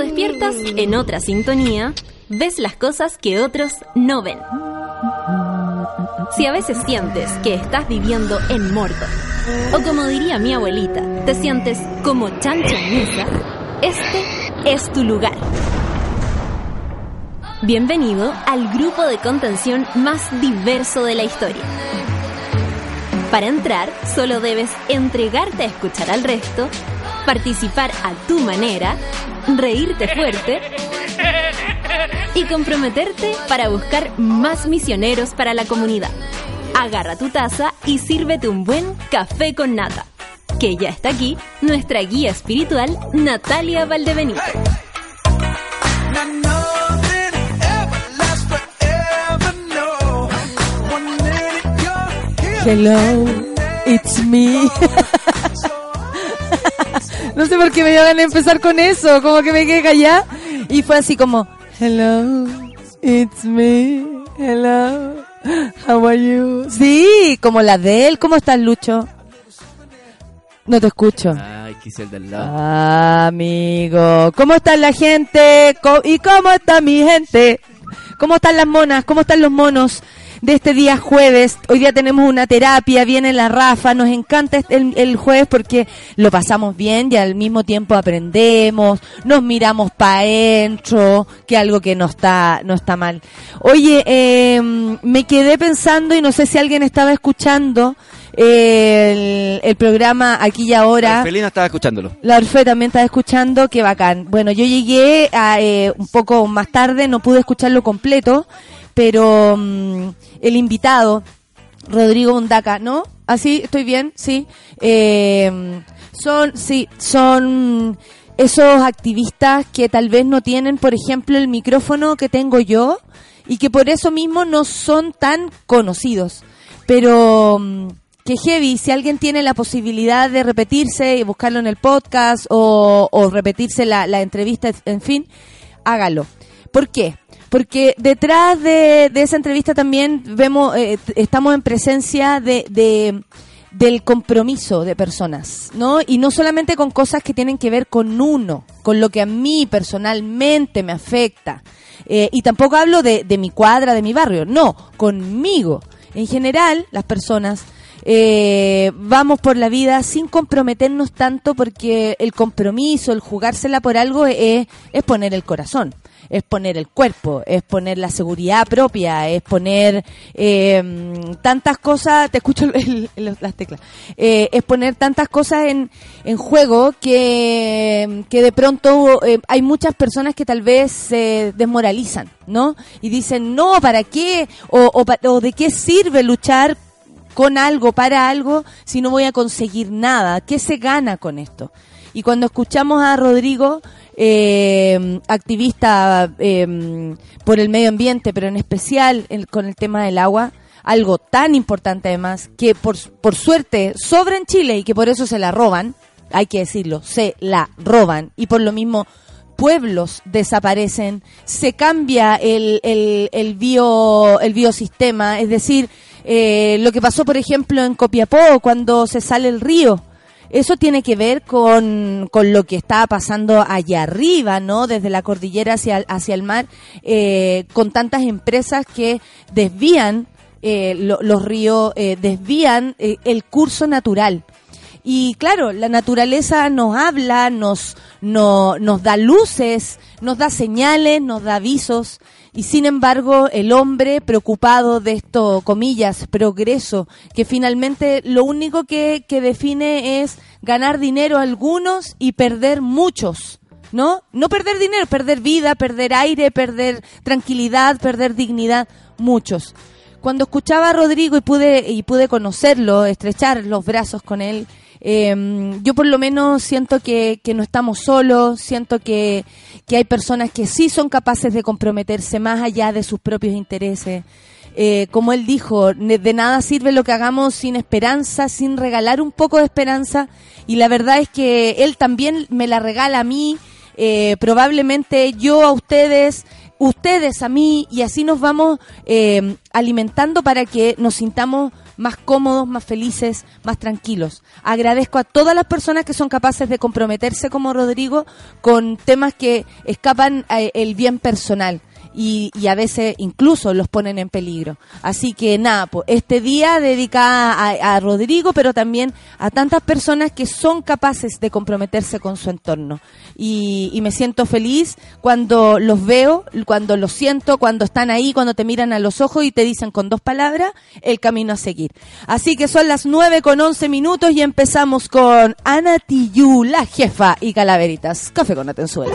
despiertas en otra sintonía, ves las cosas que otros no ven. Si a veces sientes que estás viviendo en Mordor, o como diría mi abuelita, te sientes como chancho en misa, este es tu lugar. Bienvenido al grupo de contención más diverso de la historia. Para entrar, solo debes entregarte a escuchar al resto, participar a tu manera, reírte fuerte y comprometerte para buscar más misioneros para la comunidad. Agarra tu taza y sírvete un buen café con nata. Que ya está aquí nuestra guía espiritual, Natalia Valdebenito. Hello, it's me. no sé por qué me iban a empezar con eso, como que me quedé callada. Y fue así como, hello, it's me, hello, how are you? Sí, como la de él, ¿cómo estás, Lucho? No te escucho. Ay, quise el del lado. Ah, amigo, ¿cómo está la gente? ¿Y cómo está mi gente? ¿Cómo están las monas? ¿Cómo están los monos? De este día jueves, hoy día tenemos una terapia, viene la Rafa, nos encanta este- el, el jueves porque lo pasamos bien y al mismo tiempo aprendemos, nos miramos para adentro, que algo que no está, no está mal. Oye, eh, me quedé pensando y no sé si alguien estaba escuchando el, el programa aquí y ahora. Felina estaba escuchándolo. La Orfe también estaba escuchando, qué bacán. Bueno, yo llegué a, eh, un poco más tarde, no pude escucharlo completo, pero mm, el invitado, Rodrigo Mundaca, ¿no? ¿Así? ¿Estoy bien? Sí. Eh, son, sí, son esos activistas que tal vez no tienen, por ejemplo, el micrófono que tengo yo y que por eso mismo no son tan conocidos. Pero mm, que heavy, si alguien tiene la posibilidad de repetirse y buscarlo en el podcast o, o repetirse la entrevista, en fin, hágalo. ¿Por qué? Porque detrás de, esa entrevista también vemos, eh, estamos en presencia de, de- del compromiso de personas, ¿no? Y no solamente con cosas que tienen que ver con uno, con lo que a mí personalmente me afecta. Eh, y tampoco hablo de, de mi cuadra, de mi barrio, no, conmigo. En general, las personas eh, vamos por la vida sin comprometernos tanto porque el compromiso, el jugársela por algo es, es poner el corazón, es poner el cuerpo, es poner la seguridad propia, es poner eh, tantas cosas, te escucho el- las teclas, eh, es poner tantas cosas en, en juego que, que de pronto eh, hay muchas personas que tal vez se desmoralizan, ¿no? Y dicen, no, ¿para qué? O, o, o de qué sirve luchar con algo, para algo, si no voy a conseguir nada? ¿Qué se gana con esto? Y cuando escuchamos a Rodrigo, eh, activista eh, por el medio ambiente, pero en especial el- con el tema del agua, algo tan importante además, que por, por suerte sobra en Chile y que por eso se la roban, hay que decirlo, se la roban y por lo mismo pueblos desaparecen, se cambia el, el, el, bio, el biosistema, es decir, eh, lo que pasó, por ejemplo, en Copiapó, cuando se sale el río. Eso tiene que ver con, con lo que está pasando allá arriba, ¿no? Desde la cordillera hacia, hacia el mar, eh, con tantas empresas que desvían eh, lo- los ríos, eh, desvían eh, el curso natural. Y claro, la naturaleza nos habla, nos, no- nos da luces, nos da señales, nos da avisos. Y sin embargo, el hombre preocupado de esto, comillas, progreso, que finalmente lo único que, que define es ganar dinero algunos y perder muchos. ¿No? No perder dinero, perder vida, perder aire, perder tranquilidad, perder dignidad, muchos. Cuando escuchaba a Rodrigo y pude, y pude conocerlo, estrechar los brazos con él, eh, yo por lo menos siento que, que no estamos solos, siento que, que hay personas que sí son capaces de comprometerse más allá de sus propios intereses. Eh, como él dijo, de nada sirve lo que hagamos sin esperanza, sin regalar un poco de esperanza. Y la verdad es que él también me la regala a mí, eh, probablemente yo a ustedes, ustedes a mí y así nos vamos eh, alimentando para que nos sintamos más cómodos, más felices, más tranquilos. Agradezco a todas las personas que son capaces de comprometerse como Rodrigo con temas que escapan eh, el bien personal y, y, a veces incluso los ponen en peligro. Así que nada, este día dedicada a, Rodrigo, pero también a tantas personas que son capaces de comprometerse con su entorno. Y, me siento feliz cuando los veo, cuando los siento, cuando están ahí, cuando te miran a los ojos y te dicen con dos palabras el camino a seguir. Así que son las nueve con once minutos y empezamos con Ana Tiyú, la jefa y Calaveritas. Café con Atenzuela.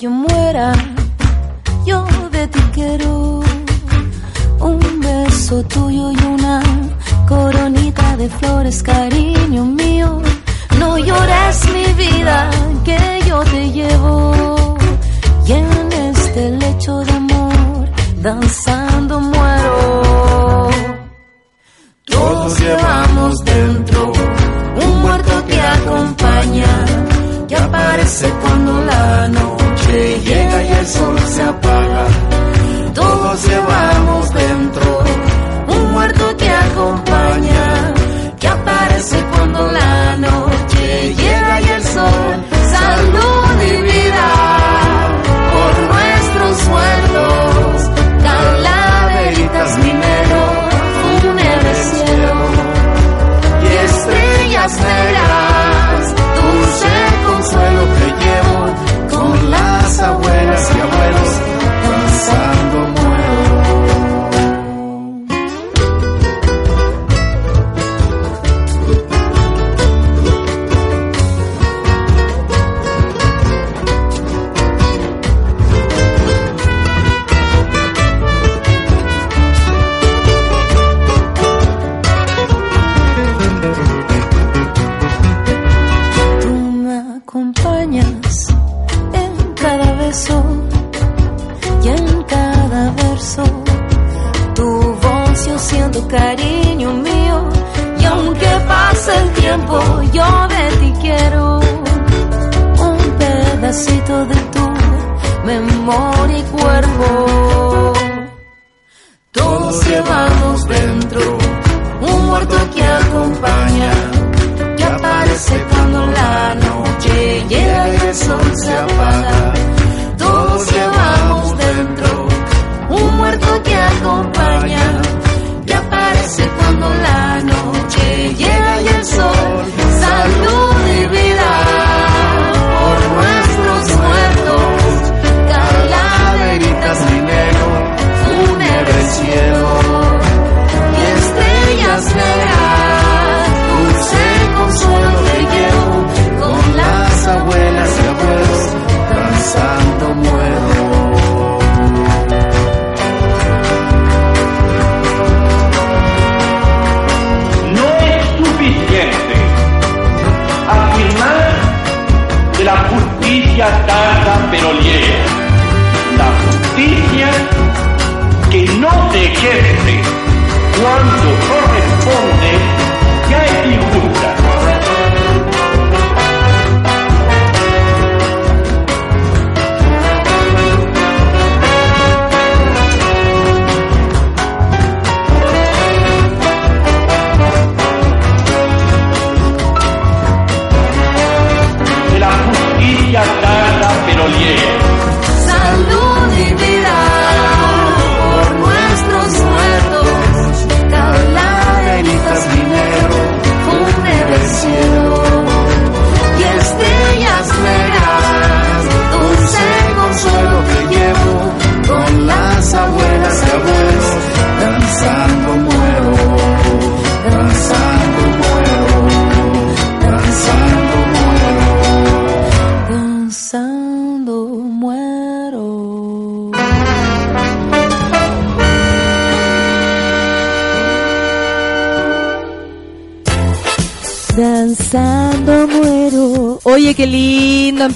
Yo muera, yo de ti quiero un beso tuyo y una coronita de flores, cariño mío. No llores mi vida, que yo te llevo. Y en este lecho de amor, danzando muero. Todos llevamos dentro un muerto que acompaña, que aparece cuando la noche llega y el sol se apaga. Todos llevamos dentro un muerto que acompaña,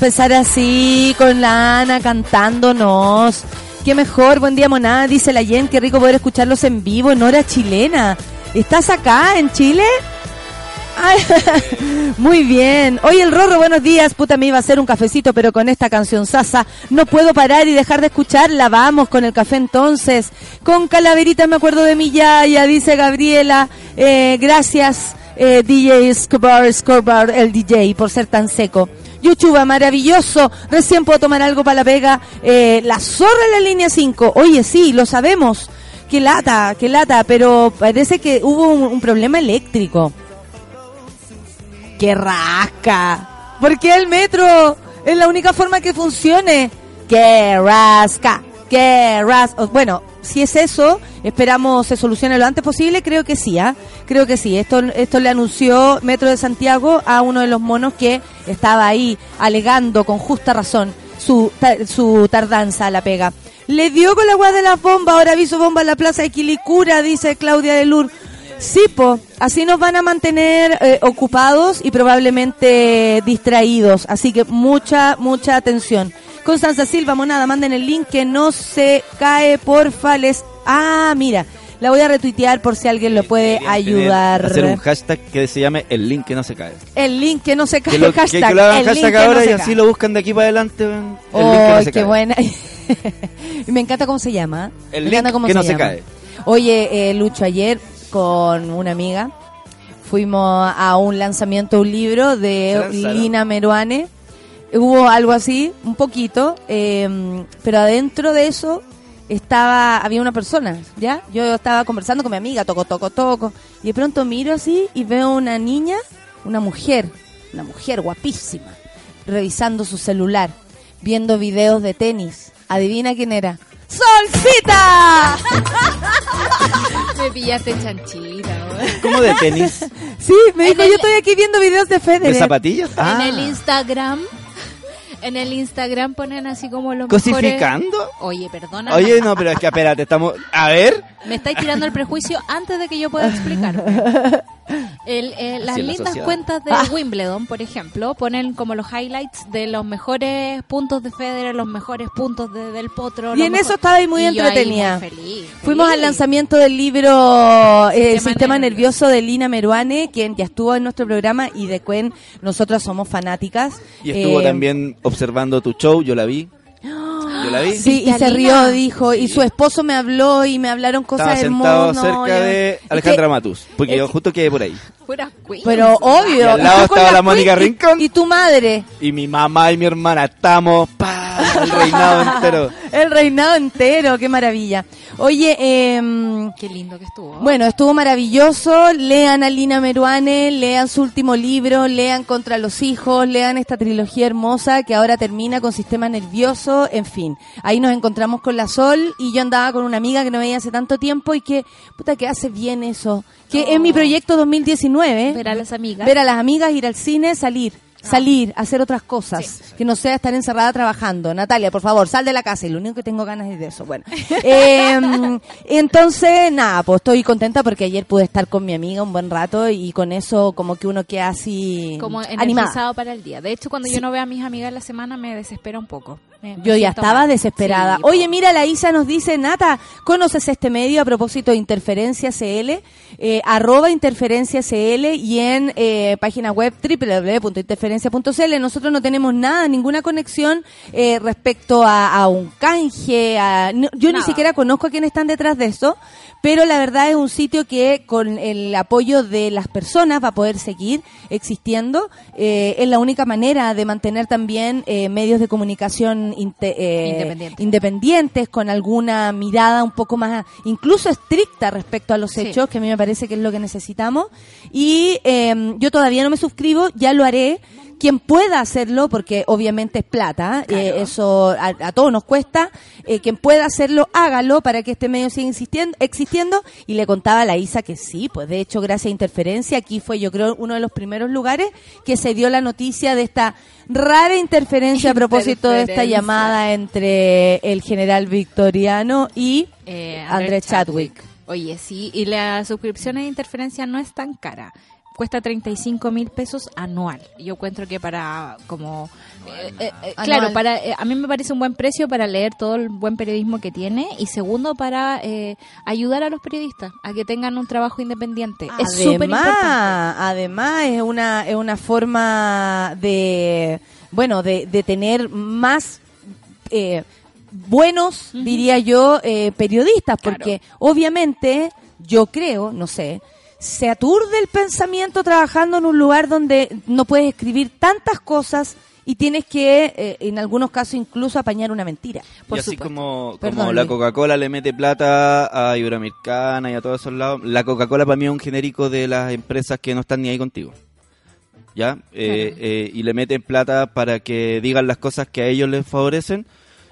empezar así con la Ana cantándonos. Qué mejor, buen día monada, dice la Jen, qué rico poder escucharlos en vivo en hora chilena. ¿Estás acá en Chile? Muy bien. Oye, el Rorro, buenos días. Puta, me iba a hacer un cafecito, pero con esta canción Sasa no puedo parar y dejar de escucharla. Vamos con el café entonces. Con Calaverita me acuerdo de mi yaya, dice Gabriela. Eh, gracias, eh, DJ Escobar, Escobar, el DJ, por ser tan seco. Yuchuba, maravilloso. Recién puedo tomar algo para la pega. Eh, la zorra en la línea 5. Oye, sí, lo sabemos. Qué lata, qué lata, pero parece que hubo un, un problema eléctrico. ¡Qué rasca! ¿Por qué el metro? Es la única forma que funcione. ¡Qué rasca! ¡Qué rasca! Bueno, si es eso, esperamos se solucione lo antes posible. Creo que sí, ¿ah? Creo que sí. Esto, esto le anunció Metro de Santiago a uno de los monos que estaba ahí alegando con justa razón su, su tardanza a la pega. Le dio con la agua de las bombas, ahora aviso bomba en la plaza de Quilicura, dice Claudia de Lur. Sí, po, así nos van a mantener eh, ocupados y probablemente distraídos. Así que mucha, mucha atención. Constanza Silva, monada, manden el link que no se cae, porfa. Les... Ah, mira, la voy a retuitear por si alguien lo puede Deberían ayudar. tener- Hacer un hashtag que se llame el link que no se cae. El link que no se cae, Que lo, hashtag. que lo hagan el hashtag no ahora se y así lo buscan de aquí para adelante. El ¡Oh, link que no se qué cae. buena! Me encanta cómo se llama. El Me link cómo que no se llama. cae. Oye, eh, Lucho, ayer con una amiga fuimos a un lanzamiento de un libro ¿Se de? Lina Meruane. Hubo algo así, un poquito, eh, pero adentro de eso estaba había una persona, ¿ya? Yo estaba conversando con mi amiga, toco, toco, toco, y de pronto miro así y veo una niña, una mujer, una mujer guapísima, revisando su celular, viendo videos de tenis. Adivina quién era. ¡Solcita! Me pillaste chanchita, güey. ¿Cómo de tenis? Sí, me dijo, el- yo estoy aquí viendo videos de ¿De Federer. zapatillas? Ah, En el Instagram, en el Instagram ponen así como los ¿Cosificando? mejores- Oye, perdona. Oye, no, pero es que espérate, estamos... A ver. Me estáis tirando el prejuicio antes de que yo pueda explicar. El, eh, las la lindas sociedad. cuentas de Ah. Wimbledon, por ejemplo, ponen como los highlights de los mejores puntos de Federer, los mejores puntos de Del Potro. Y en eso estaba ahí muy Y ahí entretenida. muy feliz, Fuimos al lanzamiento del libro eh, Sistema Sistema, Nervioso. Nervioso de Lina Meruane, quien ya estuvo en nuestro programa y de quien nosotras somos fanáticas. Y estuvo Eh, también observando tu show, yo la vi. Yo la vi. Sí, y ¿Viste se rió, dijo, y su esposo me habló y me hablaron Estaba cosas sentado hermosas. cerca yo- de Es Alejandra que- Matus, porque es yo justo quedé por ahí. Puras queens. Pero obvio. Y al lado tú con estaba la queen Mónica y- Rincón. Y tu madre. Y mi mamá y mi hermana estamos pa, el reinado entero. El reinado entero, qué maravilla. Oye, eh, Qué lindo que estuvo. Bueno, estuvo maravilloso. Lean a Lina Meruane, lean su último libro, lean Contra los Hijos, lean esta trilogía hermosa que ahora termina con Sistema Nervioso, en fin. Ahí nos encontramos con la Sol y yo andaba con una amiga que no veía hace tanto tiempo y que, puta, que hace bien eso. Que es mi proyecto 2019. Ver a las amigas. Ver a las amigas, ir al cine, salir. Salir, hacer otras cosas, que no sea estar encerrada trabajando. Natalia, por favor, sal de la casa y lo único que tengo ganas es de eso. Bueno, eh, entonces, nada, pues estoy contenta porque ayer pude estar con mi amiga un buen rato y con eso como que uno queda así como animada. energizado para el día. De hecho, cuando yo no veo a mis amigas la semana me desespera un poco. Me- me Yo ya estaba mal. desesperada. Sí. Oye, mira, la Isa nos dice, Nata, ¿conoces este medio a propósito de Interferencia CL? Eh, arroba Interferencia CL y en eh, página web www.interferencia.cl. Nosotros no tenemos nada, ninguna conexión eh, respecto a, a un canje. a- no- yo ni siquiera conozco a quienes están detrás de esto, pero la verdad es un sitio que con el apoyo de las personas va a poder seguir existiendo. Eh, es la única manera de mantener también eh, medios de comunicación inte- eh, Independientes. independientes, con alguna mirada un poco más, incluso estricta respecto a los Sí. hechos, que a mí me parece que es lo que necesitamos. Y eh, yo todavía no me suscribo, ya lo haré. Quien pueda hacerlo, porque obviamente es plata, eh, eso a, a todos nos cuesta, eh, quien pueda hacerlo, hágalo para que este medio siga insistiendo, existiendo. Y le contaba a la Isa que sí, pues de hecho, gracias a Interferencia, aquí fue yo creo uno de los primeros lugares que se dio la noticia de esta rara interferencia a propósito de esta llamada entre el general victoriano y Eh, André Chadwick. Oye, sí, y la suscripción de interferencia no es tan cara. Cuesta 35 mil pesos anual. Yo encuentro que para como... eh, eh, eh, claro, para a mí me parece un buen precio para leer todo el buen periodismo que tiene y segundo para eh, ayudar a los periodistas a que tengan un trabajo independiente. es súper. Además, es una, es una forma de, bueno, de, de tener más eh, buenos, diría yo, eh, periodistas, Claro. porque obviamente yo creo, no sé, se aturde el pensamiento trabajando en un lugar donde no puedes escribir tantas cosas y tienes que, eh, en algunos casos, incluso apañar una mentira. Por y así supuesto. como, Perdón, como la. Coca-Cola le mete plata a Iberoamericana y a todos esos lados, la Coca-Cola para mí es un genérico de las empresas que no están ni ahí contigo. ¿Ya? Eh, eh, y le meten plata para que digan las cosas que a ellos les favorecen.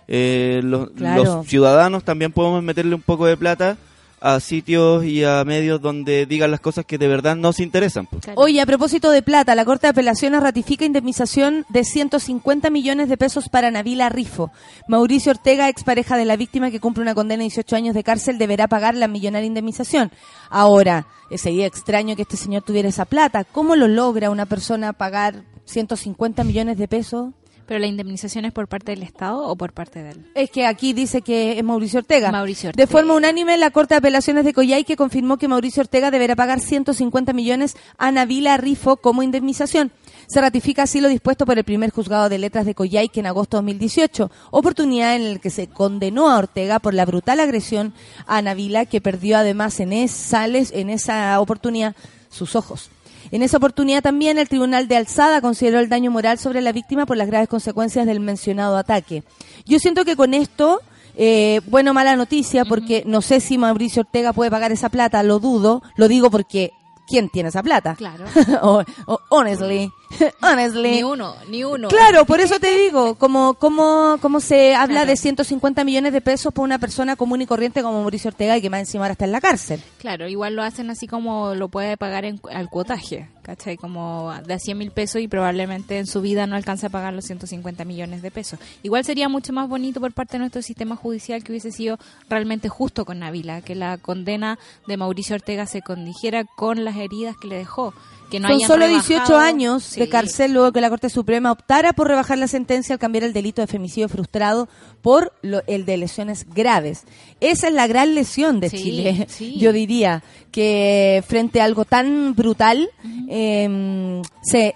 Eh, los, Claro. los ciudadanos también podemos meterle un poco de plata a sitios y a medios donde digan las cosas que de verdad nos interesan. pues. Claro. Oye, a propósito de plata, la Corte de Apelaciones ratifica indemnización de 150 millones de pesos para Nabila Rifo. Mauricio Ortega, expareja de la víctima que cumple una condena de 18 años de cárcel, deberá pagar la millonaria indemnización. Ahora, eh, sería extraño que este señor tuviera esa plata. ¿Cómo lo logra una persona pagar 150 millones de pesos? ¿Pero la indemnización es por parte del Estado o por parte de él? Es que aquí dice que es Mauricio Ortega. Mauricio De Ortega. forma unánime, la Corte de Apelaciones de Coyhaique confirmó que Mauricio Ortega deberá pagar 150 millones a Nabila Rifo como indemnización. Se ratifica así lo dispuesto por el primer juzgado de letras de Coyhaique en agosto de 2018, oportunidad en la que se condenó a Ortega por la brutal agresión a Nabila, que perdió además en, esa, en esa oportunidad sus ojos. En esa oportunidad también el Tribunal de Alzada consideró el daño moral sobre la víctima por las graves consecuencias del mencionado ataque. Yo siento que con esto, eh, bueno, mala noticia, porque no sé si Mauricio Ortega puede pagar esa plata, lo dudo, lo digo porque ¿quién tiene esa plata? Claro. O- o- honestly, honestly. Ni uno, ni uno. Claro, por eso te digo, como, como, como se habla Claro. de 150 millones de pesos por una persona común y corriente como Mauricio Ortega y que más encima ahora está en la cárcel. Claro, igual lo hacen así como lo puede pagar en, al cuotaje, ¿cachai? Como de a 100 mil pesos y probablemente en su vida no alcance a pagar los 150 millones de pesos. Igual sería mucho más bonito por parte de nuestro sistema judicial que hubiese sido realmente justo con Navila, que la condena de Mauricio Ortega se condijera con las heridas que le dejó. Que no Con solo rebajado- 18 años de cárcel luego que la Corte Suprema optara por rebajar la sentencia al cambiar el delito de femicidio frustrado por lo- el de lesiones graves. Esa es la gran lesión de Sí, Chile, sí. yo diría, que frente a algo tan brutal em, se,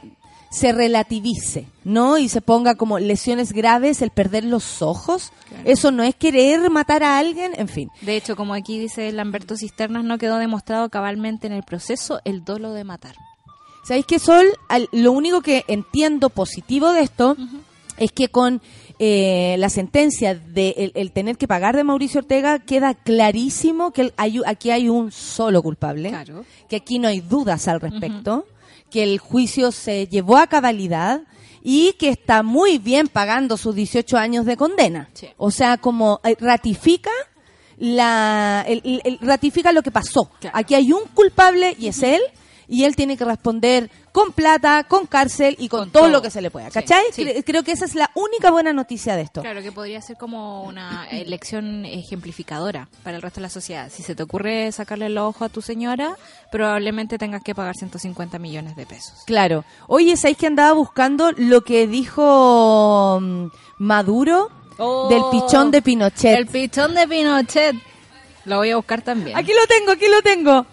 se relativice, ¿no? Y se ponga como lesiones graves el perder los ojos. Eso no es querer matar a alguien, en fin. De hecho, como aquí dice Lamberto Cisternas, no quedó demostrado cabalmente en el proceso el dolo de matar. ¿Sabéis qué, Sol? Al- lo único que entiendo positivo de esto es que con eh, la sentencia de el, el tener que pagar de Mauricio Ortega queda clarísimo que el- hay- aquí hay un solo culpable, Claro. que aquí no hay dudas al respecto, que el juicio se llevó a cabalidad y que está muy bien pagando sus 18 años de condena. Sí. O sea, como eh, ratifica la el- el- el- ratifica lo que pasó. Claro. Aquí hay un culpable y es él y él tiene que responder con plata, con cárcel y con, Con todo, todo. lo que se le pueda. ¿Cachai? sí. Creo que esa es la única buena noticia de esto. Claro, que podría ser como una elección ejemplificadora para el resto de la sociedad. Si se te ocurre sacarle el ojo a tu señora, probablemente tengas que pagar 150 millones de pesos. Claro. Oye, ¿sabéis que andaba buscando lo que dijo mm, Maduro Oh, del pichón de Pinochet? El pichón de Pinochet. Lo voy a buscar también. Aquí lo tengo, aquí lo tengo.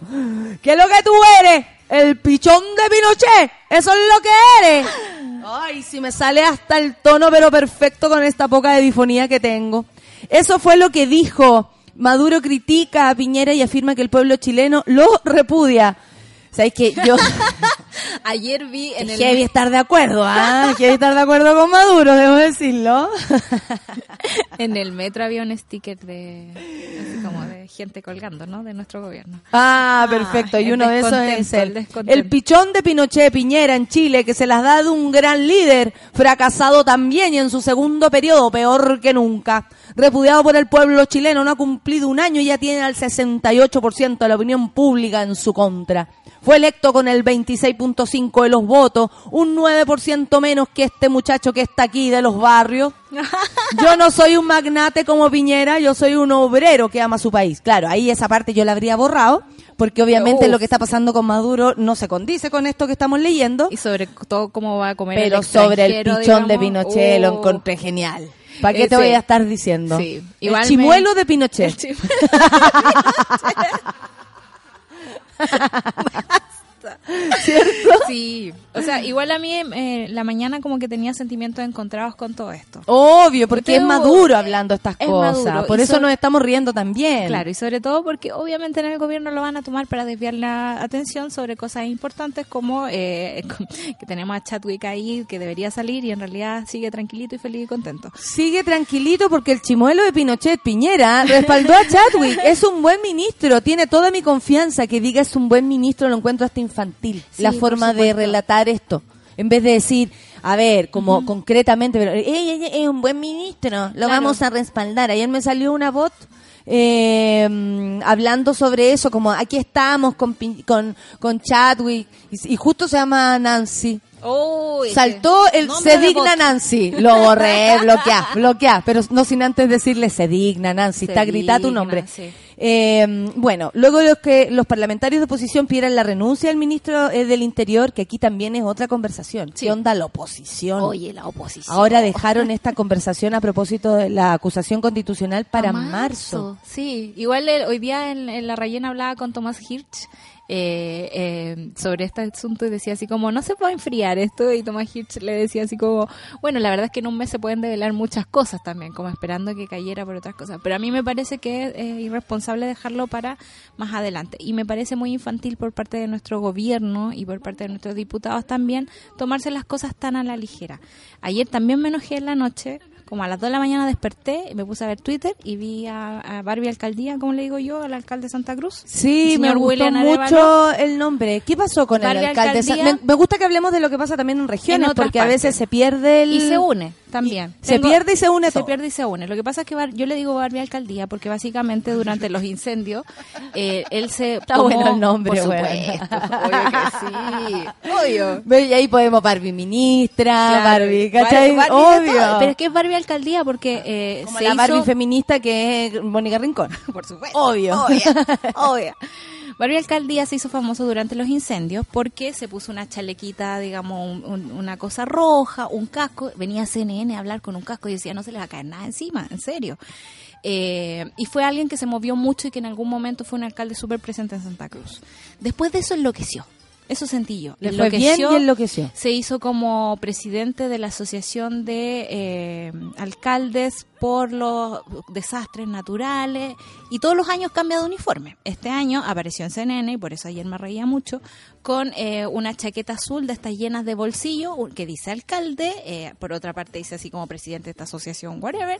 ¿Qué es lo que tú eres? El pichón de Pinochet. Eso es lo que eres. Ay, si me sale hasta el tono, pero perfecto con esta poca de difonía que tengo. Eso fue lo que dijo. Maduro critica a Piñera y afirma que el pueblo chileno lo repudia. ¿Sabéis que yo Ayer vi en el... heavy estar de acuerdo, ah? Heavy estar de acuerdo con Maduro, debo decirlo. En el metro había un sticker de... Así como de gente colgando, ¿no? De nuestro gobierno. Ah, perfecto. Y uno de esos es el el, el pichón de Pinochet Piñera en Chile, que se las da de un gran líder, fracasado también y en su segundo periodo, peor que nunca. Repudiado por el pueblo chileno, no ha cumplido un año y ya tiene al 68% de la opinión pública en su contra. Fue electo con el 7.5 de los votos, un 9% menos que este muchacho que está aquí de los barrios. Yo no soy un magnate como Piñera, yo soy un obrero que ama su país. Claro, ahí esa parte yo la habría borrado, porque obviamente Uf. lo que está pasando con Maduro no se condice con esto que estamos leyendo. Y sobre todo cómo va a comer el Pero sobre el pichón de digamos, Pinochet lo oh. encontré genial. ¿Para qué te Ese- voy a estar diciendo? Sí. El Igual me- chimuelo de Pinochet. Chim- Sí, o sea, igual a mí eh, la mañana como que tenía sentimientos encontrados con todo esto. Obvio, porque es maduro hablando estas es cosas. maduro, Por y eso sobre- nos estamos riendo también. Claro, y sobre todo porque obviamente en el gobierno lo van a tomar para desviar la atención sobre cosas importantes como eh, que tenemos a Chadwick ahí que debería salir y en realidad sigue tranquilito y feliz y contento. Sigue tranquilito porque el chimuelo de Pinochet Piñera respaldó a Chadwick. Es un buen ministro, tiene toda mi confianza. Que diga es un buen ministro lo encuentro hasta infantil. Sí, la forma de relatar esto. En vez de decir, a ver, como concretamente, pero "Ey, ey, ey, es un buen ministro, lo Claro. vamos a respaldar. Ayer me salió una bot eh, hablando sobre eso, como aquí estamos con, con, con Chadwick, y, y justo se llama Nancy. Saltó el se digna Nancy. Lo borré, bloquea, bloquea. Pero no sin antes decirle se digna Nancy. Se Está gritada tu nombre. sí. Eh, bueno, luego los que los parlamentarios de oposición pidieran la renuncia del ministro eh, del Interior, que aquí también es otra conversación. Sí. ¿Qué onda la oposición? Oye, la oposición. Ahora dejaron esta conversación a propósito de la acusación constitucional para A marzo. Sí, igual eh, hoy día en, en la rellena hablaba con Tomás Hirsch eh, eh, sobre este asunto y decía así como, no se puede enfriar esto y Tomás Hirsch le decía así como, bueno, la verdad es que en un mes se pueden develar muchas cosas también, como esperando que cayera por otras cosas, pero a mí me parece que es eh, irresponsable dejarlo para más adelante y me parece muy infantil por parte de nuestro gobierno y por parte de nuestros diputados también tomarse las cosas tan a la ligera. Ayer también me enojé en la noche como a las 2 de la mañana desperté, y me puse a ver Twitter y vi a, a Barbie Alcaldía, como le digo yo, al alcalde de Santa Cruz. Sí, me gustó William mucho Arevalo. el nombre. ¿Qué pasó con Barbie el alcalde? Alcaldía. Me, me gusta que hablemos de lo que pasa también en regiones, En porque a veces se pierde el... Y se une también. Se pierde y se une Se todo. pierde y se une. Lo que pasa es que Bar- yo le digo Barbie Alcaldía porque básicamente durante los incendios eh, él se Está tomó- bueno el nombre, por bueno. supuesto, obvio que sí, obvio. Y ahí podemos Barbie ministra, Claro. Barbie, ¿cachai? Barbie Obvio. Pero es que es Barbie Alcaldía porque eh, Como se la Barbie hizo- feminista que es Mónica Rincón. Por supuesto. Obvio. Obvio. Barbie Alcaldía se hizo famoso durante los incendios porque se puso una chalequita, digamos, un- un- una cosa roja, un casco. Venía CNN a hablar con un casco y decía, no se le va a caer nada encima, en serio. Eh, y fue alguien que se movió mucho y que en algún momento fue un alcalde súper presente en Santa Cruz. Después de eso enloqueció. Eso sentí yo. Le fue bien y enloqueció. Se hizo como presidente de la Asociación de eh, Alcaldes por los desastres naturales y todos los años cambia de uniforme. Este año apareció en CNN y por eso ayer me reía mucho con eh, una chaqueta azul de estas llenas de bolsillo que dice alcalde, eh, por otra parte dice así como presidente de esta asociación, whatever,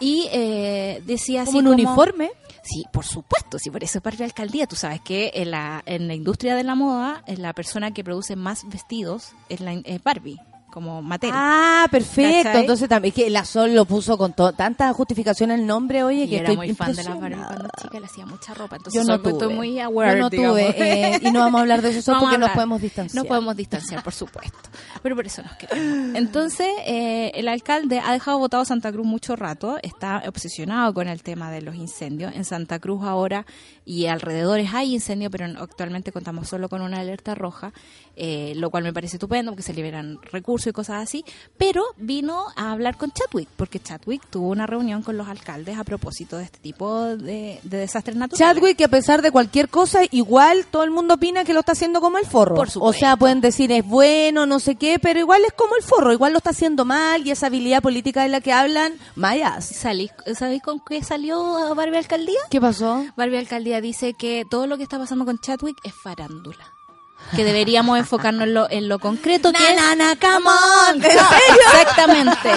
y eh, decía así Como un uniforme. Sí, por supuesto, sí, por eso es Barbie Alcaldía. Tú sabes que en la, en la industria de la moda, es la persona que produce más vestidos es, la, es Barbie, como Mattel. Ah, perfecto. ¿Cachai? Entonces también es que la Sol lo puso con tanta justificación el nombre, oye, y que era estoy muy fan de las Barbie cuando chica, le hacía mucha ropa. Entonces Yo no tuve. estoy muy aware, Yo no digamos. tuve, eh, y no vamos a hablar de eso solo Vamos porque nos podemos distanciar. Nos podemos distanciar, por supuesto. Pero por eso nos queremos. Entonces, eh, el alcalde ha dejado votado Santa Cruz mucho rato. Está obsesionado con el tema de los incendios. En Santa Cruz ahora y alrededores hay incendio, pero no- actualmente contamos solo con una alerta roja, eh, lo cual me parece estupendo porque se liberan recursos y cosas así. Pero vino a hablar con Chadwick, porque Chadwick tuvo una reunión con los alcaldes a propósito de este tipo de, de desastres naturales. Chadwick, que a pesar de cualquier cosa, igual todo el mundo opina que lo está haciendo como el forro. Por o sea, pueden decir es bueno, no sé qué, pero igual es como el forro, igual lo está haciendo mal y esa habilidad política de la que hablan, mayas. ¿Sabéis con qué salió Barbie Alcaldía? ¿Qué pasó? Barbie Alcaldía dice que todo lo que está pasando con Chadwick es farándula. Que deberíamos enfocarnos en lo, en lo concreto que es... come on. Exactamente.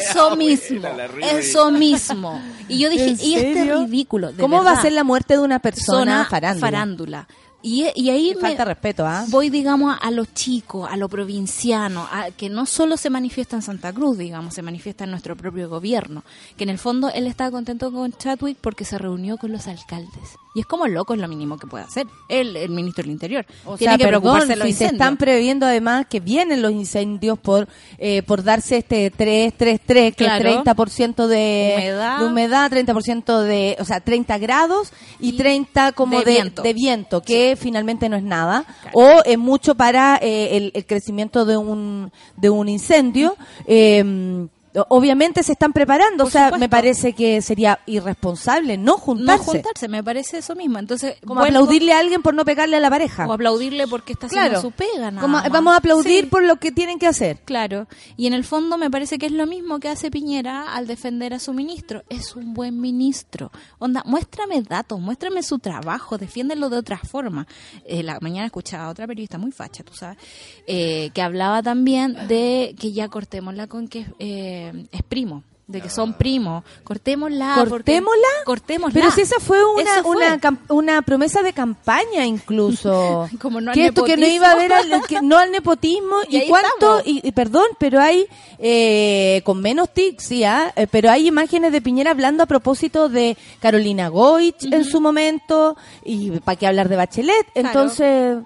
Eso mismo. Eso mismo. Y yo dije, ¿En y este ridículo. de ¿Cómo va a ser la muerte de una persona Zona farándula? farándula. Y, y ahí me- Falta respeto, ¿ah? voy, digamos, a lo chico, a lo provinciano, a, que no solo se manifiesta en Santa Cruz, digamos, se manifiesta en nuestro propio gobierno. Que en el fondo él estaba contento con Chadwick porque se reunió con los alcaldes. Y es como loco, es lo mínimo que puede hacer el, el ministro del Interior. O Tiene sea, que perdón, preocuparse de los si se incendios. están previendo además que vienen los incendios por eh, por darse este 3 3 3 que Claro. es 30% de Humedad. de humedad, 30% de, o sea, 30 grados y, Y 30 como de de, viento. de viento, que finalmente no es nada o es mucho para eh, el, el crecimiento de un de un incendio. eh, Obviamente se están preparando, Por o sea, supuesto. me parece que sería irresponsable no No juntarse. juntarse, me parece eso mismo. Entonces, Como vuelvo- aplaudirle a alguien por no pegarle a la pareja. o aplaudirle porque está haciendo Claro. su pega. nada Como, más. vamos a aplaudir Sí. por lo que tienen que hacer. Claro, y en el fondo me parece que es lo mismo que hace Piñera al defender a su ministro. Es un buen ministro. Onda, muéstrame datos, muéstrame su trabajo, defiéndelo de otra forma. Eh, la mañana escuchaba a otra periodista muy facha, tú sabes, eh, que hablaba también de que ya cortémosla con que eh, es primo. De que son primos, cortémosla. ¿Cortémosla? Cortémosla. Pero si esa fue una, fue. una, una promesa de campaña incluso. Como no al que esto que no nepotismo. iba a haber al, que no al nepotismo Y cuánto y, y perdón pero hay eh, con menos tics sí ah, eh, pero hay imágenes de Piñera hablando a propósito de Carolina Goich en su momento y para qué hablar de Bachelet Claro. entonces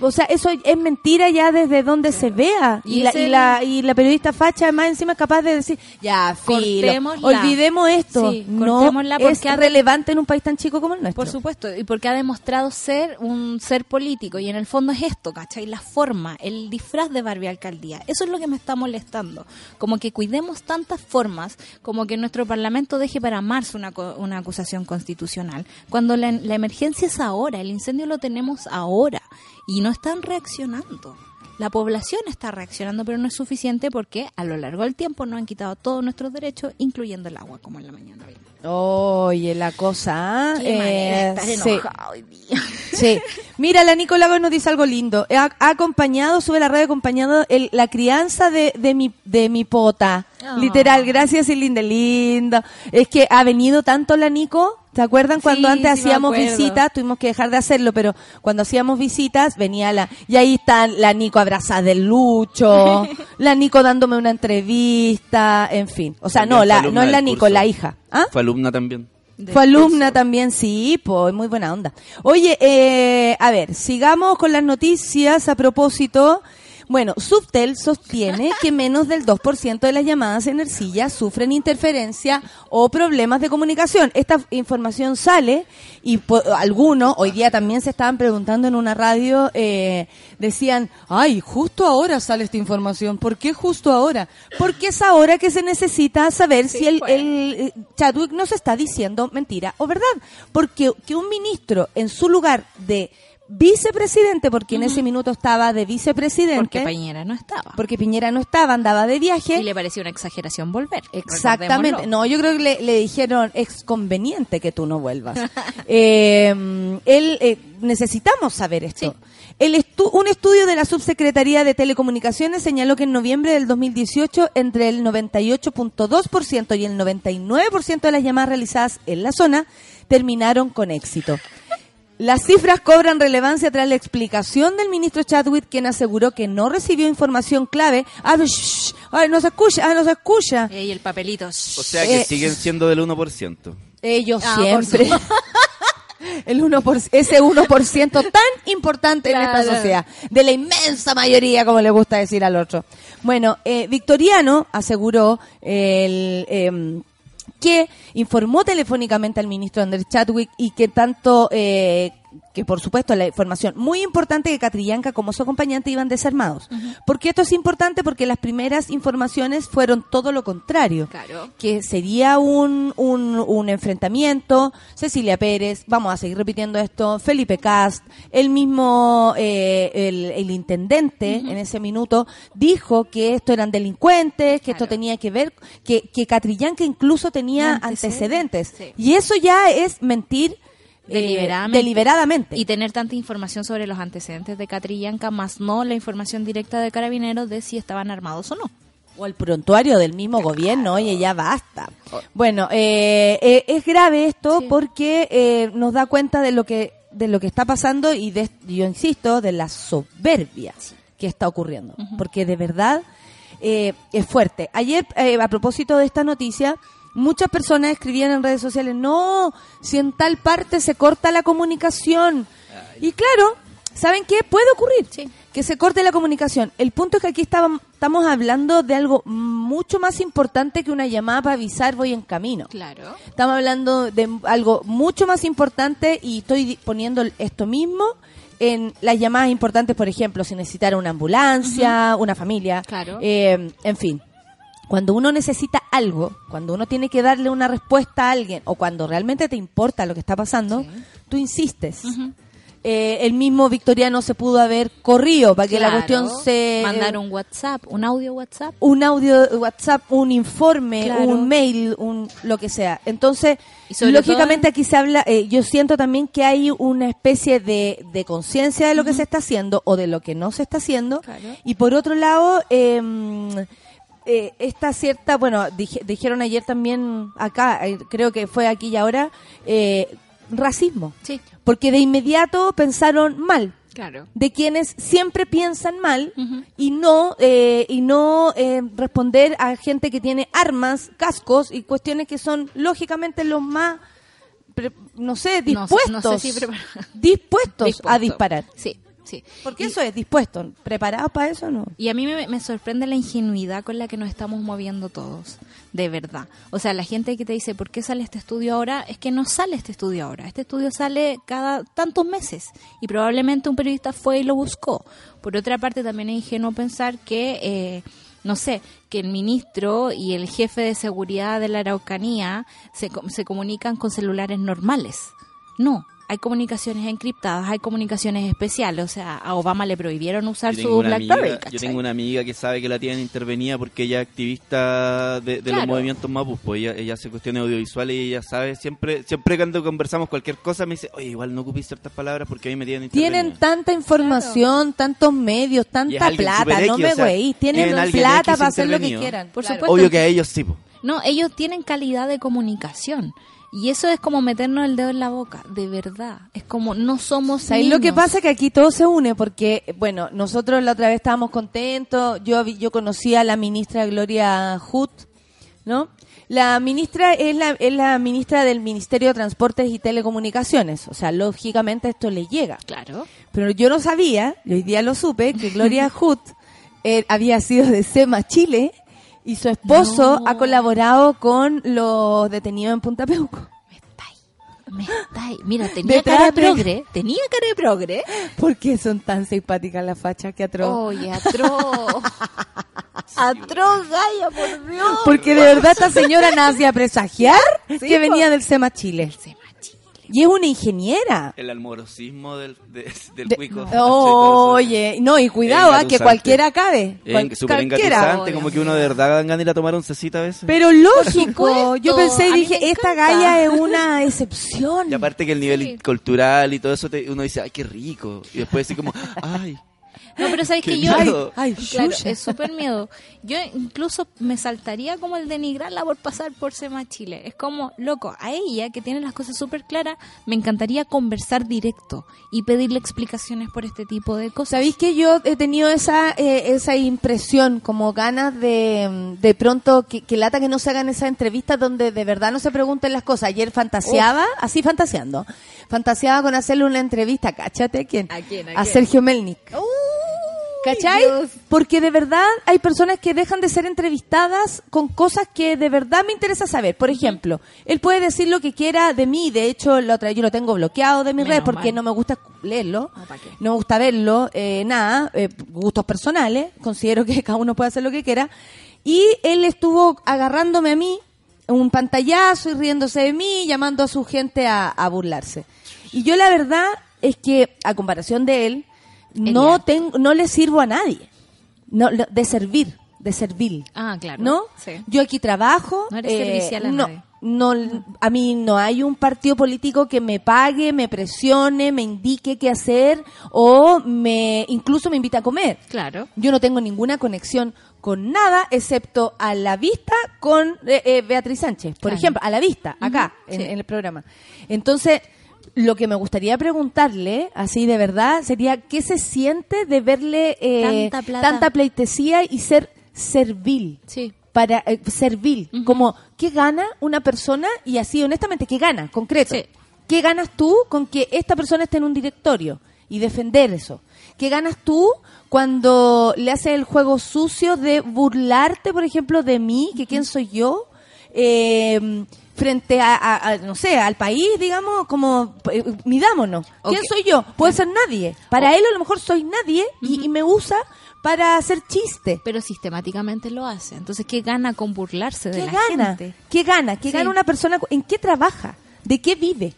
o sea, eso es mentira ya desde donde se vea. Y, Y la, y, el- la, y la periodista facha además encima es capaz de decir, ya, filo, olvidemos esto. Sí, no es ha relevante en un país tan chico como el nuestro. Por supuesto, y porque ha demostrado ser un ser político, y en el fondo es esto, ¿cachai? La forma, el disfraz de Barbie Alcaldía. Eso es lo que me está molestando. Como que cuidemos tantas formas, como que nuestro Parlamento deje para marzo una, una acusación constitucional, cuando la, la emergencia es ahora, el incendio lo tenemos ahora, y no están reaccionando. La población está reaccionando, pero no es suficiente porque a lo largo del tiempo nos han quitado todos nuestros derechos, incluyendo el agua, como en la mañana. Oye, la cosa. Qué manera de eh, sí, enojado hoy día. sí. Mira, la Gómez nos dice algo lindo. Ha, ha acompañado, sube la radio, acompañado el- la crianza de, de mi de mi pota. Ah. Literal, gracias y linda, lindo. Es que ha venido tanto la Nico. ¿Se acuerdan cuando Sí, antes sí hacíamos visitas? Tuvimos que dejar de hacerlo, pero cuando hacíamos visitas venía la... Y ahí está la Nico abrazada del Lucho, la Nico dándome una entrevista, en fin. O sea, También no, la, no es la Nico, curso. la hija. ¿Ah? Fue alumna también. Fue alumna curso. también, sí, pues muy buena onda. Oye, eh, a ver, sigamos con las noticias a propósito. Bueno, Subtel sostiene que menos del 2% de las llamadas en Ercilla sufren interferencia o problemas de comunicación. Esta información sale y algunos, hoy día también se estaban preguntando en una radio, eh, decían, ay, justo ahora sale esta información. ¿Por qué justo ahora? Porque es ahora que se necesita saber si el, el eh, Chadwick nos está diciendo mentira o verdad. Porque que un ministro en su lugar de vicepresidente, porque en ese minuto estaba de vicepresidente, Porque Pañera no estaba. porque Piñera no estaba, andaba de viaje. Y le pareció una exageración volver. Exactamente. No, yo creo que le, le dijeron, es conveniente que tú no vuelvas. Eh, él, eh, necesitamos saber esto. El estu- un estudio de la Subsecretaría de Telecomunicaciones señaló que en noviembre del 2018 entre el 98.2% y el 99% de las llamadas realizadas en la zona terminaron con éxito. Las cifras cobran relevancia tras la explicación del ministro Chadwick, quien aseguró que no recibió información clave. Ah, shh, no se escucha, ah, no se escucha. Eh, Y el papelito. O sea que Eh, siguen siendo del 1%. Ellos Ah, por siempre. El 1 por, ese 1% tan importante en esta sociedad, de la inmensa mayoría, como le gusta decir al otro. Bueno, eh, Victoriano aseguró el, em, que informó telefónicamente al ministro Andrés Chadwick y que tanto, eh, que por supuesto la información muy importante que Catrillanca como su acompañante iban desarmados. ¿Por qué esto es importante? Porque las primeras informaciones fueron todo lo contrario Claro. que sería un, un, un enfrentamiento, Cecilia Pérez, vamos a seguir repitiendo esto, Felipe Cast, el mismo, eh, el, el intendente en ese minuto dijo que esto eran delincuentes, que esto tenía que ver, que, que Catrillanca incluso tenía Antecedentes, antecedentes. sí. Y eso ya es mentir eh, Deliberadamente. Y tener tanta información sobre los antecedentes de Catrillanca, más no la información directa de Carabineros de si estaban armados o no. O el prontuario del mismo gobierno, oye, ya basta. Bueno, eh, eh, es grave esto Sí. porque eh, nos da cuenta de lo que de lo que está pasando y de, yo insisto, de la soberbia que está ocurriendo. Porque de verdad eh, es fuerte. Ayer, eh, a propósito de esta noticia, Muchas personas escribían en redes sociales, no, si en tal parte se corta la comunicación. Y claro, ¿saben qué? Puede ocurrir Sí. que se corte la comunicación. El punto es que aquí estamos hablando de algo mucho más importante que una llamada para avisar voy en camino. Claro. Estamos hablando de algo mucho más importante y estoy poniendo esto mismo en las llamadas importantes, por ejemplo, si necesitara una ambulancia, una familia, Claro. eh, en fin. Cuando uno necesita algo, cuando uno tiene que darle una respuesta a alguien o cuando realmente te importa lo que está pasando, tú insistes. Eh, el mismo Victoriano se pudo haber corrido para que la cuestión se... Mandar un WhatsApp, un audio WhatsApp. un audio WhatsApp, un informe, Claro. un mail, un lo que sea. Entonces, lógicamente aquí se habla, eh, yo siento también que hay una especie de, de conciencia de lo que se está haciendo o de lo que no se está haciendo. Claro. Y por otro lado, eh, eh, esta cierta, bueno, dije- dijeron ayer también acá, eh, creo que fue aquí y ahora, eh, racismo. Sí, Porque de inmediato pensaron mal claro. de quienes siempre piensan mal y no eh, y no responder a gente que tiene armas, cascos y cuestiones que son lógicamente los más no sé, dispuestos no sé si prepara- dispuestos a disparar. Sí, sí. Porque Y- eso es dispuesto, preparados para eso no. Y a mí me, me sorprende la ingenuidad con la que nos estamos moviendo todos, de verdad. O sea, la gente que te dice, ¿por qué sale este estudio ahora? Es que no sale este estudio ahora. Este estudio sale cada tantos meses y probablemente un periodista fue y lo buscó. Por otra parte, también es ingenuo pensar que, eh, no sé, que el ministro y el jefe de seguridad de la Araucanía se, se comunican con celulares normales. No. Hay comunicaciones encriptadas, hay comunicaciones especiales. O sea, a Obama le prohibieron usar su BlackBerry. amiga, yo tengo una amiga que sabe que la tienen intervenida porque ella es activista de, de los movimientos mapus, pues ella, ella hace cuestiones audiovisuales y ella sabe, siempre siempre cuando conversamos cualquier cosa me dice, oye, igual no ocupé ciertas palabras porque a mí me tienen intervenida. Tienen tanta información, tantos medios, tanta plata, no me o sea, güey, tienen plata para hacer lo que quieran. Por claro. supuesto. Obvio que a ellos sí, po. No, ellos tienen calidad de comunicación. Y eso es como meternos el dedo en la boca, de verdad. Es como no somos ¿Sabes lo que pasa? Que aquí todo se une porque, bueno, nosotros la otra vez estábamos contentos. Yo, yo conocí a la ministra Gloria Hood, ¿no? La ministra es la, es la ministra del Ministerio de Transportes y Telecomunicaciones. O sea, lógicamente esto le llega. Claro. Pero yo no sabía, y hoy día lo supe, que Gloria Hood eh, había sido de SEMA Chile y su esposo No. ha colaborado con los detenidos en Punta Peuco. Me estáis. Me estáis. Mira, tenía Detrás cara de de- progre. Tenía cara de progre. ¿Por qué son tan simpáticas las fachas que atroz? Oye, atroz. atroz, Gaya, por Dios. Porque de verdad esta señora nace a presagiar que venía del SEMA Chile. Y es una ingeniera. El almorosismo del, de- del De- cuico. Oye, no, y cuidado, ah, que cualquiera cabe. Cual- súper como que uno de verdad dan ganas de ir a tomar un cecito a veces. Pero lógico, yo pensé y dije, esta galla es una excepción. Y aparte que el nivel Sí. cultural y todo eso, te- uno dice, ay, qué rico. Y después así como, ay, No, pero sabes que yo. miedo. Ay, Claro, chucha. es súper miedo. Yo incluso me saltaría como el denigrarla por pasar por Sema Chile. Es como, loco, a ella, que tiene las cosas súper claras, me encantaría conversar directo y pedirle explicaciones por este tipo de cosas. ¿Sabéis que yo he tenido esa eh, esa impresión, como ganas de, de pronto, que, que lata que no se hagan esas entrevistas donde de verdad no se pregunten las cosas? Ayer fantaseaba, así fantaseando, fantaseaba con hacerle una entrevista, cáchate, ¿quién? ¿A quién, a A quién? Sergio Melnik. ¿Cachai? Dios. Porque de verdad hay personas que dejan de ser entrevistadas con cosas que de verdad me interesa saber. Por ejemplo, él puede decir lo que quiera de mí. De hecho, la otra yo lo tengo bloqueado de mis Menos redes porque mal. no me gusta leerlo. No, ¿pa' qué? No me gusta verlo. eh, nada. eh, gustos personales. Considero que cada uno puede hacer lo que quiera. Y él estuvo agarrándome a mí un pantallazo y riéndose de mí, llamando a su gente a, a burlarse. Y yo la verdad es que, a comparación de él, no tengo, no le sirvo a nadie. No, de servir, de servir. Ah, claro. ¿No? Sí. Yo aquí trabajo. No eres eh, servicial a no, nadie. no, a mí no hay un partido político que me pague, me presione, me indique qué hacer o me incluso me invita a comer. Claro. Yo no tengo ninguna conexión con nada excepto a la vista con eh, eh, Beatriz Sánchez, por Claro. ejemplo, a la vista, acá, Ujú, en, sí. en el programa. Entonces, lo que me gustaría preguntarle, así de verdad, sería qué se siente de verle eh, Tanta pleitesía y ser servil Sí. para eh, servil, como qué gana una persona y así honestamente qué gana, concreto. Sí. ¿Qué ganas tú con que esta persona esté en un directorio y defender eso? ¿Qué ganas tú cuando le haces el juego sucio de burlarte, por ejemplo, de mí, que quién soy yo, eh, frente a, a- a, no sé, al país, digamos, como, eh, midámonos. ¿Quién soy yo? Puede ser nadie. Para él a lo mejor soy nadie y, y me usa para hacer chiste. Pero sistemáticamente lo hace. Entonces, ¿qué gana con burlarse de ¿Qué la gana? gente? ¿Qué gana? ¿Qué Sí. gana una persona? ¿En qué trabaja? ¿De qué vive?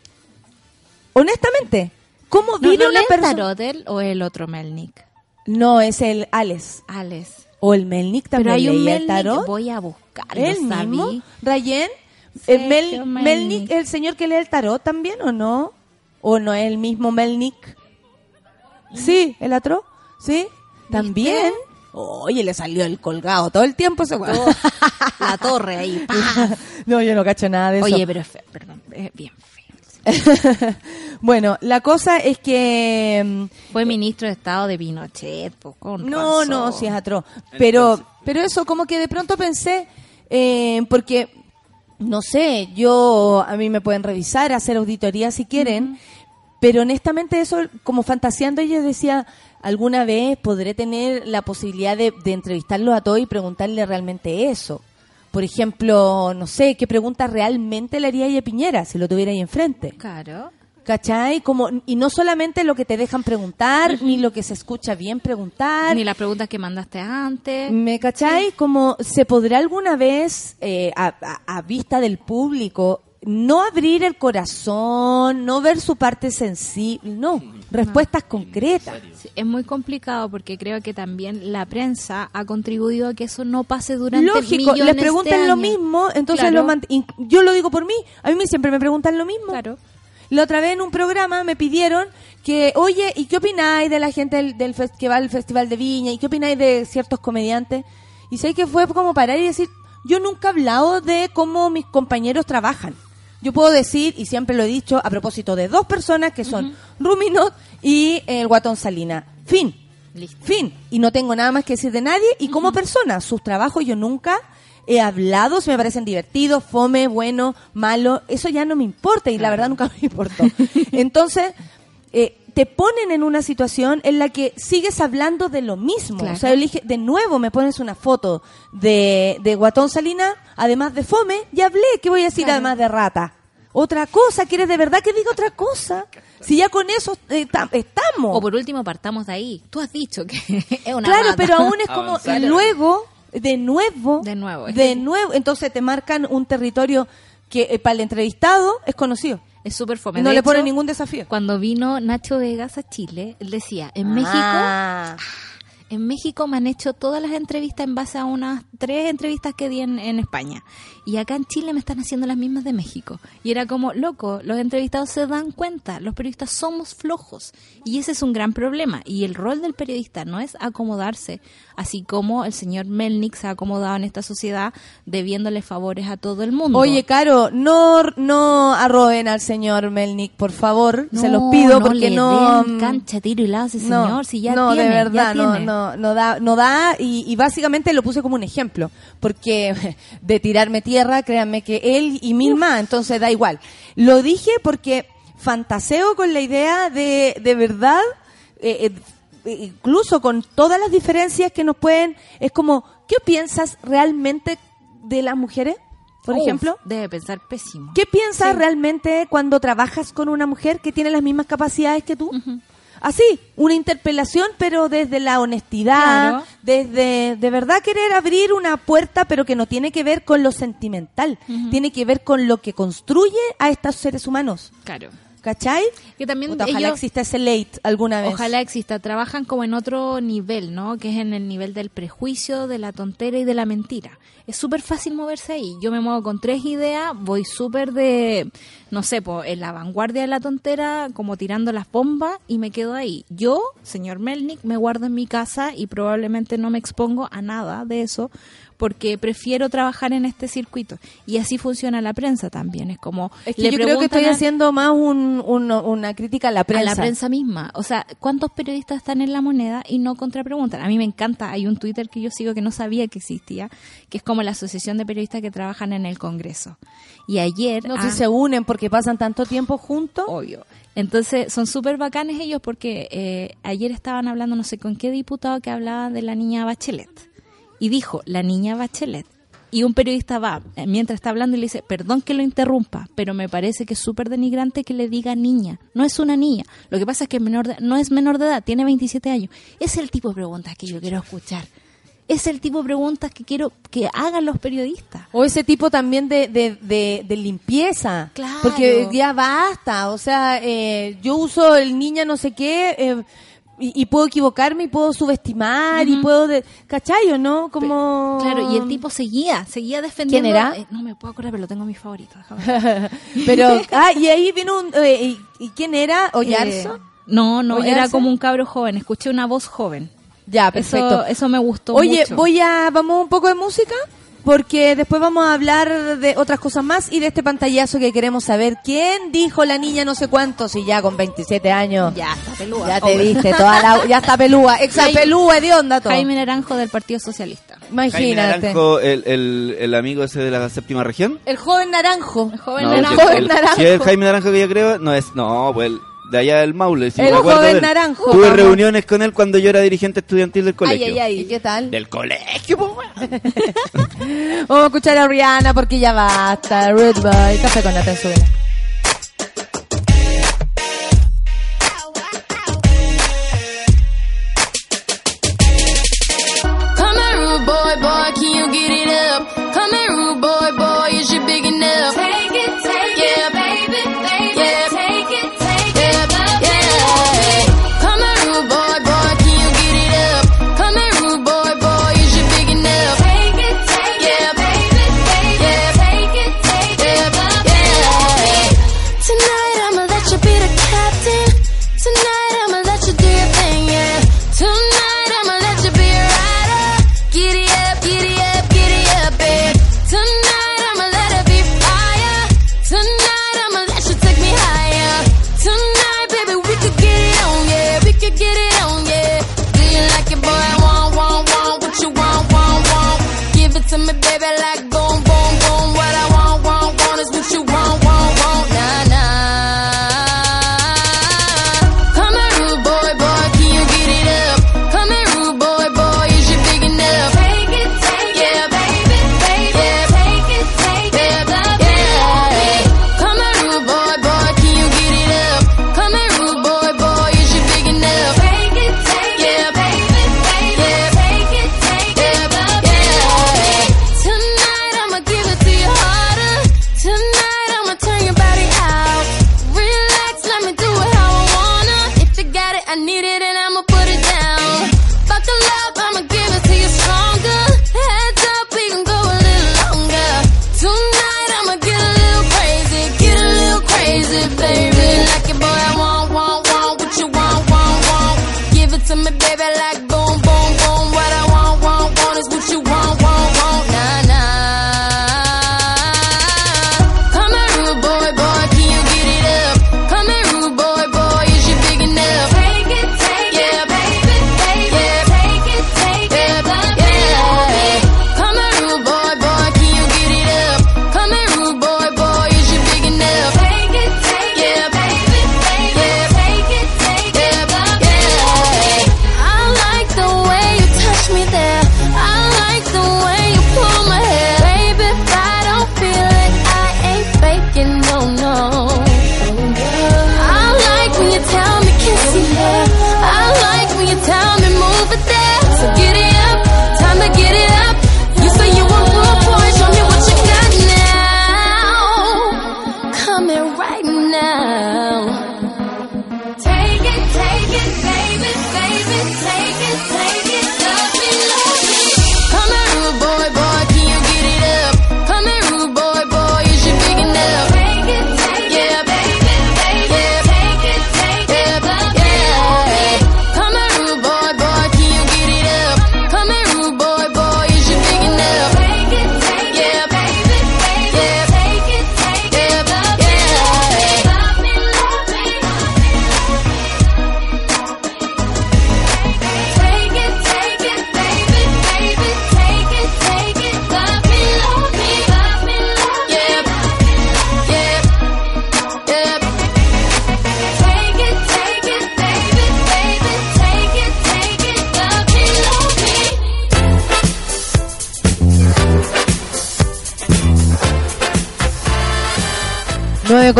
Honestamente, ¿cómo ¿No, vive no una persona? él o el otro Melnik? No, es el Alex. Alex. O el Melnik también Pero hay un Melnik, tarot. voy a buscarlo, ¿El mismo? ¿Rayen? Sergio ¿El Mel- Melnik. Melnik, el señor que lee el tarot también o no? ¿O no es el mismo Melnik? Sí, el otro. ¿Sí? También. Oye, le salió el colgado todo el tiempo ese weón. La torre ahí. pa. no, yo no cacho nada de eso. Oye, pero es feo, perdón, es bien feo. bueno, la cosa es que... mm, Fue ministro de Estado de Pinochet, con No, razón. no, sí es atroz. Pero, pero eso, como que de pronto pensé, eh, porque, no sé, yo, a mí me pueden revisar, hacer auditoría si quieren, pero honestamente eso, como fantaseando, ella decía, alguna vez podré tener la posibilidad de, de entrevistarlo a todos y preguntarle realmente eso. Por ejemplo, no sé, ¿qué pregunta realmente le haría ella a Piñera si lo tuviera ahí enfrente? Claro. ¿Cachai? Como, y no solamente lo que te dejan preguntar, ni lo que se escucha bien preguntar. Ni las preguntas que mandaste antes. ¿Me cachai? Como se podrá alguna vez, eh, a, a- a vista del público, no abrir el corazón, no ver su parte sensible, no, respuestas concretas. Sí, Es muy complicado porque creo que también la prensa ha contribuido a que eso no pase durante Lógico, millones les de preguntan lo años. mismo, entonces Claro. lo yo lo digo por mí, a mí siempre me preguntan lo mismo. Claro. La otra vez en un programa me pidieron que, oye, ¿y qué opináis de la gente del, del fes- que va al Festival de Viña? ¿Y qué opináis de ciertos comediantes? Y sé que fue como parar y decir, yo nunca he hablado de cómo mis compañeros trabajan. Yo puedo decir, y siempre lo he dicho, a propósito de dos personas que son Ruminot y el Guatón Salina. Fin. Listo. Fin. Y no tengo nada más que decir de nadie. Y como persona, sus trabajos yo nunca he hablado, si me parecen divertidos, fome, bueno, malo. Eso ya no me importa y la verdad nunca me importó. Entonces, eh, te ponen en una situación en la que sigues hablando de lo mismo. Claro. O sea, yo le dije, de nuevo me pones una foto de, de Guatón Salina, además de fome, ya hablé, ¿qué voy a decir Claro. además de rata? Otra cosa, ¿quieres de verdad que diga otra cosa? Si ya con eso eh, tam- estamos. O por último, partamos de ahí. Tú has dicho que es una Claro, rata. pero aún es como Avanzar. luego, de nuevo, De nuevo, de que- nuevo, entonces te marcan un territorio que eh, para el entrevistado es conocido. Es súper fome. No De le hecho, pone ningún desafío. Cuando vino Nacho Vegas a Chile, él decía, en México Ah. En México me han hecho todas las entrevistas en base a unas tres entrevistas que di en, en España. Y acá en Chile me están haciendo las mismas de México. Y era como, loco, los entrevistados se dan cuenta, los periodistas somos flojos. Y ese es un gran problema. Y el rol del periodista no es acomodarse, así como el señor Melnik se ha acomodado en esta sociedad debiéndole favores a todo el mundo. Oye, Caro, no, no arroben al señor Melnik, por favor. se los pido no porque le no. den cancha, tiro y lado a ese no, señor, si ya no, tiene, de ya verdad, no, tiene. no, no da, no da y, y básicamente lo puse como un ejemplo, porque de tirarme tierra, créanme que él y mil más, entonces da igual. Lo dije porque fantaseo con la idea de, de verdad, eh, eh, incluso con todas las diferencias que nos pueden, es como, ¿qué piensas realmente de las mujeres, por Uf, ejemplo? Debe pensar pésimo. ¿Qué piensas Sí. realmente cuando trabajas con una mujer que tiene las mismas capacidades que tú? Así, una interpelación, pero desde la honestidad, Claro. desde de verdad querer abrir una puerta, pero que no tiene que ver con lo sentimental, tiene que ver con lo que construye a estos seres humanos. Claro. ¿Cachai? Que también Puta, ojalá ellos- exista ese late alguna vez. Ojalá exista. Trabajan como en otro nivel, ¿no? Que es en el nivel del prejuicio, de la tontera y de la mentira. Es súper fácil moverse ahí. Yo me muevo con tres ideas, voy súper de, no sé, po, en la vanguardia de la tontera, como tirando las bombas y me quedo ahí. Yo, señor Melnik, me guardo en mi casa y probablemente no me expongo a nada de eso porque prefiero trabajar en este circuito. Y así funciona la prensa también. Es como. Es que le yo creo que estoy a- haciendo más un- un- una crítica a la prensa. a la prensa misma. O sea, ¿cuántos periodistas están en la moneda y no contrapreguntan? A mí me encanta. Hay un Twitter que yo sigo que no sabía que existía, que es como la Asociación de Periodistas que trabajan en el Congreso. Y ayer. No ah, si se unen porque pasan tanto tiempo juntos. Obvio. Entonces son súper bacanes ellos porque eh, ayer estaban hablando, no sé con qué diputado que hablaba de la niña Bachelet. Y dijo, la niña Bachelet. Y un periodista va, eh, mientras está hablando, y le dice, perdón que lo interrumpa, pero me parece que es súper denigrante que le diga niña. No es una niña. Lo que pasa es que es menor de- no es menor de edad, tiene 27 años. Es el tipo de preguntas que yo quiero escuchar. Es el tipo de preguntas que quiero que hagan los periodistas. O ese tipo también de, de, de, de limpieza. Claro. Porque ya basta. O sea, eh, yo uso el niña no sé qué eh, y, y puedo equivocarme y puedo subestimar y puedo... De, ¿Cachayo, no? Como... Claro, y el tipo seguía, seguía defendiendo. ¿Quién era? eh, no me puedo acordar, pero lo tengo en mi favorito. déjame. Pero, ah, y ahí vino un... eh, y, y quién era? ¿Oyarzo? Eh, no, no, ¿Oyarzo? era como un cabro joven. Escuché una voz joven. ya, perfecto. Eso, eso me gustó Oye, mucho. voy a... ¿Vamos un poco de música? Porque después vamos a hablar de otras cosas más y de este pantallazo que queremos saber. ¿Quién dijo la niña no sé cuántos y ya con 27 años? Ya está pelúa. Ya te viste toda la... Ya está pelúa. Exa Jaime- pelúa de onda todo. Jaime Naranjo del Partido Socialista. Jaime Imagínate. Naranjo, el, el, el amigo ese de la séptima región. El joven naranjo. El joven No, naranjo. joven el- naranjo. Si es el Jaime Naranjo que yo creo, no es. No, pues el de allá del Maule. si El joven naranjo. Tuve Vamos. reuniones con él cuando yo era dirigente estudiantil del colegio. Ay, ay, ay. ¿Y qué tal? Del colegio, po. Vamos a escuchar a Rihanna porque ya basta. Rude Boy. Café con la tensuela.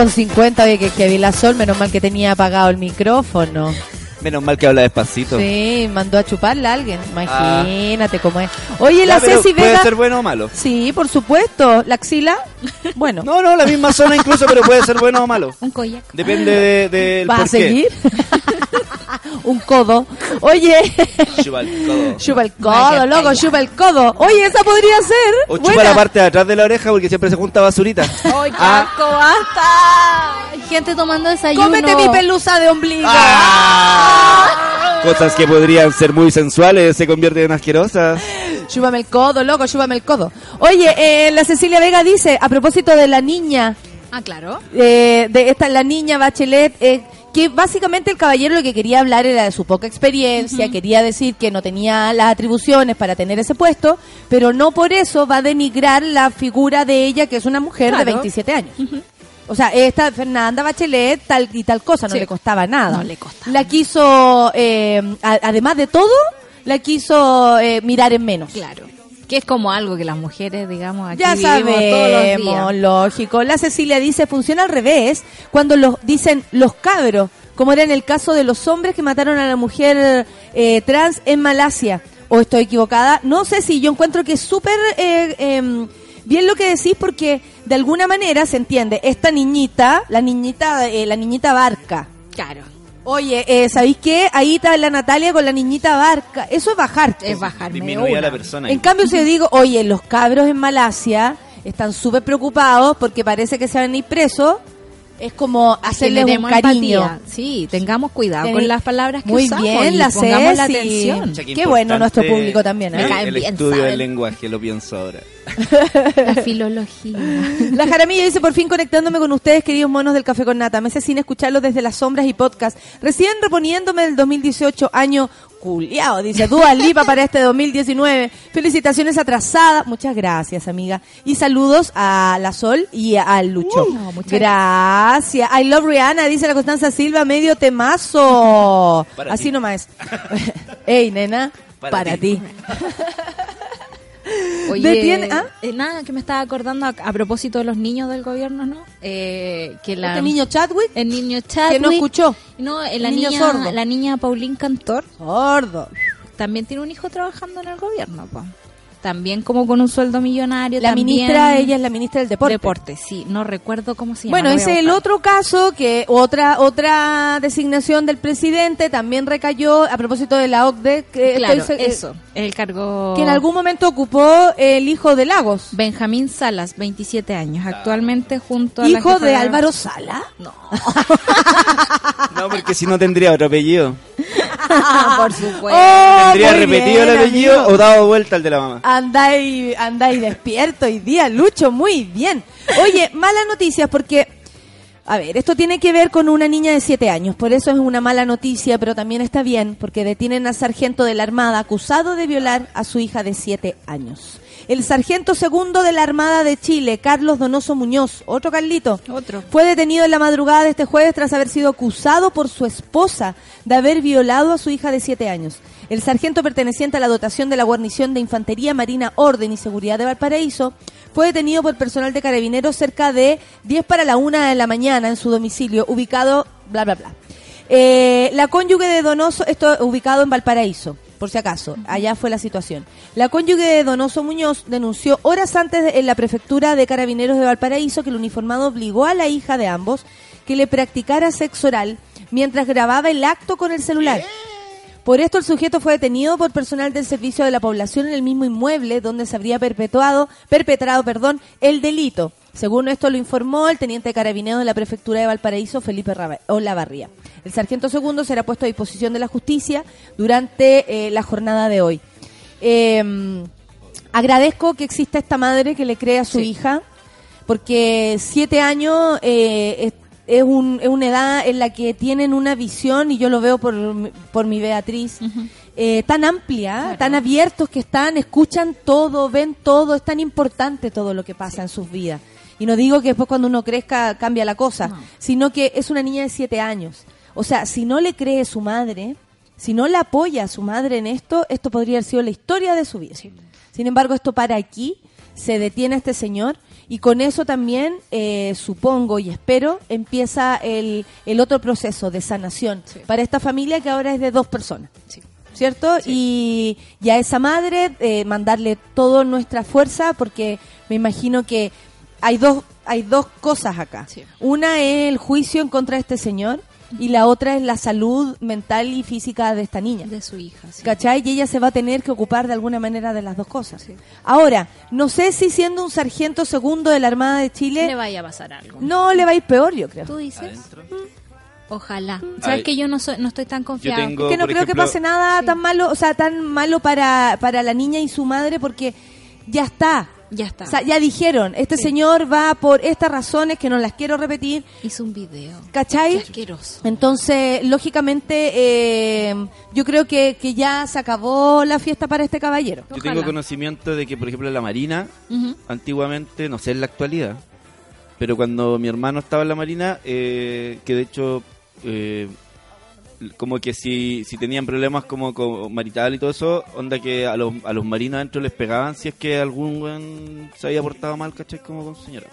Con 50, oye, que, que vi la sol, menos mal que tenía apagado el micrófono. Menos mal que habla despacito. Sí, mandó a chuparla a alguien. Imagínate cómo es. Oye, la pero Ceci ¿Puede Vega. ser bueno o malo? Sí, por supuesto. La axila. Bueno. No, no, la misma zona incluso, pero puede ser bueno o malo. Un koyak. Depende de- del ¿Vas a seguir? Un codo. Oye, Chupa el codo. chupa el codo, loco, chupa el codo. Oye, esa podría ser. O chupa Buena. la parte de atrás de la oreja porque siempre se junta basurita. ¡Ay, qué Ah. asco, basta! Hay gente tomando desayuno. Cómete mi pelusa de ombligo. Ah. Cosas que podrían ser muy sensuales se convierten en asquerosas. Chúpame el codo, loco, chúpame el codo. Oye, eh, la Cecilia Vega dice, a propósito de la niña, Ah, claro. eh, de esta la niña Bachelet, eh, que básicamente el caballero lo que quería hablar era de su poca experiencia, quería decir que no tenía las atribuciones para tener ese puesto, pero no por eso va a denigrar la figura de ella, que es una mujer de Claro. 27 años. O sea, esta Fernanda Bachelet, tal y tal cosa, no Sí. le costaba nada. No le costaba. La quiso, eh, a- además de todo, la quiso eh, mirar en menos. Claro. Que es como algo que las mujeres, digamos, aquí Ya todos los sabemos, días. lógico. La Cecilia dice, funciona al revés, cuando los dicen los cabros, como era en el caso de los hombres que mataron a la mujer eh, trans en Malasia. ¿O estoy equivocada? No sé si yo encuentro que es súper eh, em, bien lo que decís porque de alguna manera se entiende. Esta niñita, la niñita, eh, la niñita barca. Claro. Oye, eh, ¿sabéis qué? Ahí está la Natalia con la niñita barca. Eso es bajarte. Es bajarme Disminuye a la persona. En cambio, si yo digo, oye, los cabros en Malasia están súper preocupados porque parece que se van a ir presos, es como hacerles un cariño. empatía. Sí, tengamos cuidado con las palabras que Muy usamos bien, y la pongamos la atención. Qué Qué bueno nuestro público también, ¿eh? El, el estudio del lenguaje, lo pienso ahora. La filología. La Jaramillo dice, por fin conectándome con ustedes, queridos monos del Café con Nata. Me hace sin escucharlos desde las sombras y podcast. Recién reponiéndome del 2018, año culiao, dice Dua Lipa para este 2019. Felicitaciones atrasadas. Muchas gracias, amiga. Y saludos a la Sol y al Lucho. Uh, no, muchas gracias. I love Rihanna, dice la Constanza Silva, medio temazo. Para Así ti. nomás. Ey, nena, para, Para ti. ti. Oye, Detiene- ¿ah? eh, nada, que me estaba acordando a, a propósito de los niños del gobierno, ¿no? Eh, que la, Este niño Chadwick, el niño Chadwick, que no escuchó. No, eh, la El niño niña, sordo. la niña Pauline Cantor Sordo. también tiene un hijo trabajando en el gobierno, po. También como con un sueldo millonario. La también ministra, ella es la ministra del deporte. Deporte, sí. No recuerdo cómo se llama. Bueno, ese es el otro caso que otra otra designación del presidente también recayó a propósito de la OCDE que, Claro, estoy se- eso. El cargo... que en algún momento ocupó el hijo de Lagos, Benjamín Salas, 27 años, actualmente junto a la hijo jefa de Álvaro Sala. No, No, porque si no tendría otro apellido. por supuesto. Oh, Tendría muy repetido bien, el apellido amigo. o dado vuelta al de la mamá. Andáis, andáis despierto hoy día, Lucho, muy bien. Oye, malas noticias porque, a ver, esto tiene que ver con una niña de 7 años, por eso es una mala noticia, pero también está bien porque detienen al sargento de la Armada acusado de violar a su hija de 7 años. El sargento segundo de la Armada de Chile, Carlos Donoso Muñoz, otro Carlito, Otro. fue detenido en la madrugada de este jueves tras haber sido acusado por su esposa de haber violado a su hija de 7 años. El sargento perteneciente a la dotación de la guarnición de Infantería Marina Orden y Seguridad de Valparaíso fue detenido por personal de carabineros cerca de 10 para la 1 de la mañana en su domicilio, ubicado, bla, bla, bla. Eh, la cónyuge de Donoso, esto ubicado en Valparaíso, por si acaso, allá fue la situación. La cónyuge de Donoso Muñoz denunció horas antes en la prefectura de carabineros de Valparaíso que el uniformado obligó a la hija de ambos que le practicara sexo oral mientras grababa el acto con el celular. Por esto el sujeto fue detenido por personal del servicio de la población en el mismo inmueble donde se habría perpetuado, perpetrado, perdón, el delito. Según esto lo informó el teniente carabinero de la prefectura de Valparaíso, Felipe Olavarría. El sargento segundo será puesto a disposición de la justicia durante eh, la jornada de hoy. Eh, agradezco que exista esta madre que le cree a su Sí. hija, porque siete años eh, es, un- es una edad en la que tienen una visión, y yo lo veo por, mi- por mi Beatriz, eh, tan amplia, tan abiertos que están, escuchan todo, ven todo, es tan importante todo lo que pasa en sus vidas. Y no digo que después cuando uno crezca cambia la cosa, No. sino que es una niña de siete años. O sea, si no le cree su madre, si no la apoya a su madre en esto, esto podría haber sido la historia de su vida. Sin embargo, esto para aquí, se detiene a este señor Y con eso también, eh, supongo y espero, empieza el, el otro proceso de sanación Sí. para esta familia que ahora es de dos personas. Sí. ¿Cierto? Y, y a esa madre eh, mandarle toda nuestra fuerza porque me imagino que hay dos, hay dos cosas acá. Una es el juicio en contra de este señor y la otra es la salud mental y física de esta niña. De su hija. sí. ¿Cachai? Y ella se va a tener que ocupar de alguna manera de las dos cosas. Sí. Ahora, no sé si siendo un sargento segundo de la Armada de Le Chile, vaya a pasar algo. no le va a ir peor, yo creo. ¿Tú dices? Adentro. Ojalá. Sabes Ay. que yo no soy, no estoy tan confiada. tengo- Es que no creo que pase nada Sí. tan malo, o sea, tan malo para, para la niña y su madre porque ya está. Ya está. O sea, ya dijeron, este Sí. señor va por estas razones que no las quiero repetir, Hizo un video. ¿cachai? Asqueroso. Entonces, lógicamente, eh, yo creo que, que ya se acabó la fiesta para este caballero. Yo Ojalá. tengo conocimiento de que, por ejemplo, la Marina, antiguamente, no sé en la actualidad, pero cuando mi hermano estaba en la Marina, eh, que de hecho, eh, como que si, si tenían problemas como, con marital y todo eso, onda que a los, a los marinos adentro les pegaban si es que algún weón se había portado mal, ¿cachai? Como con señora.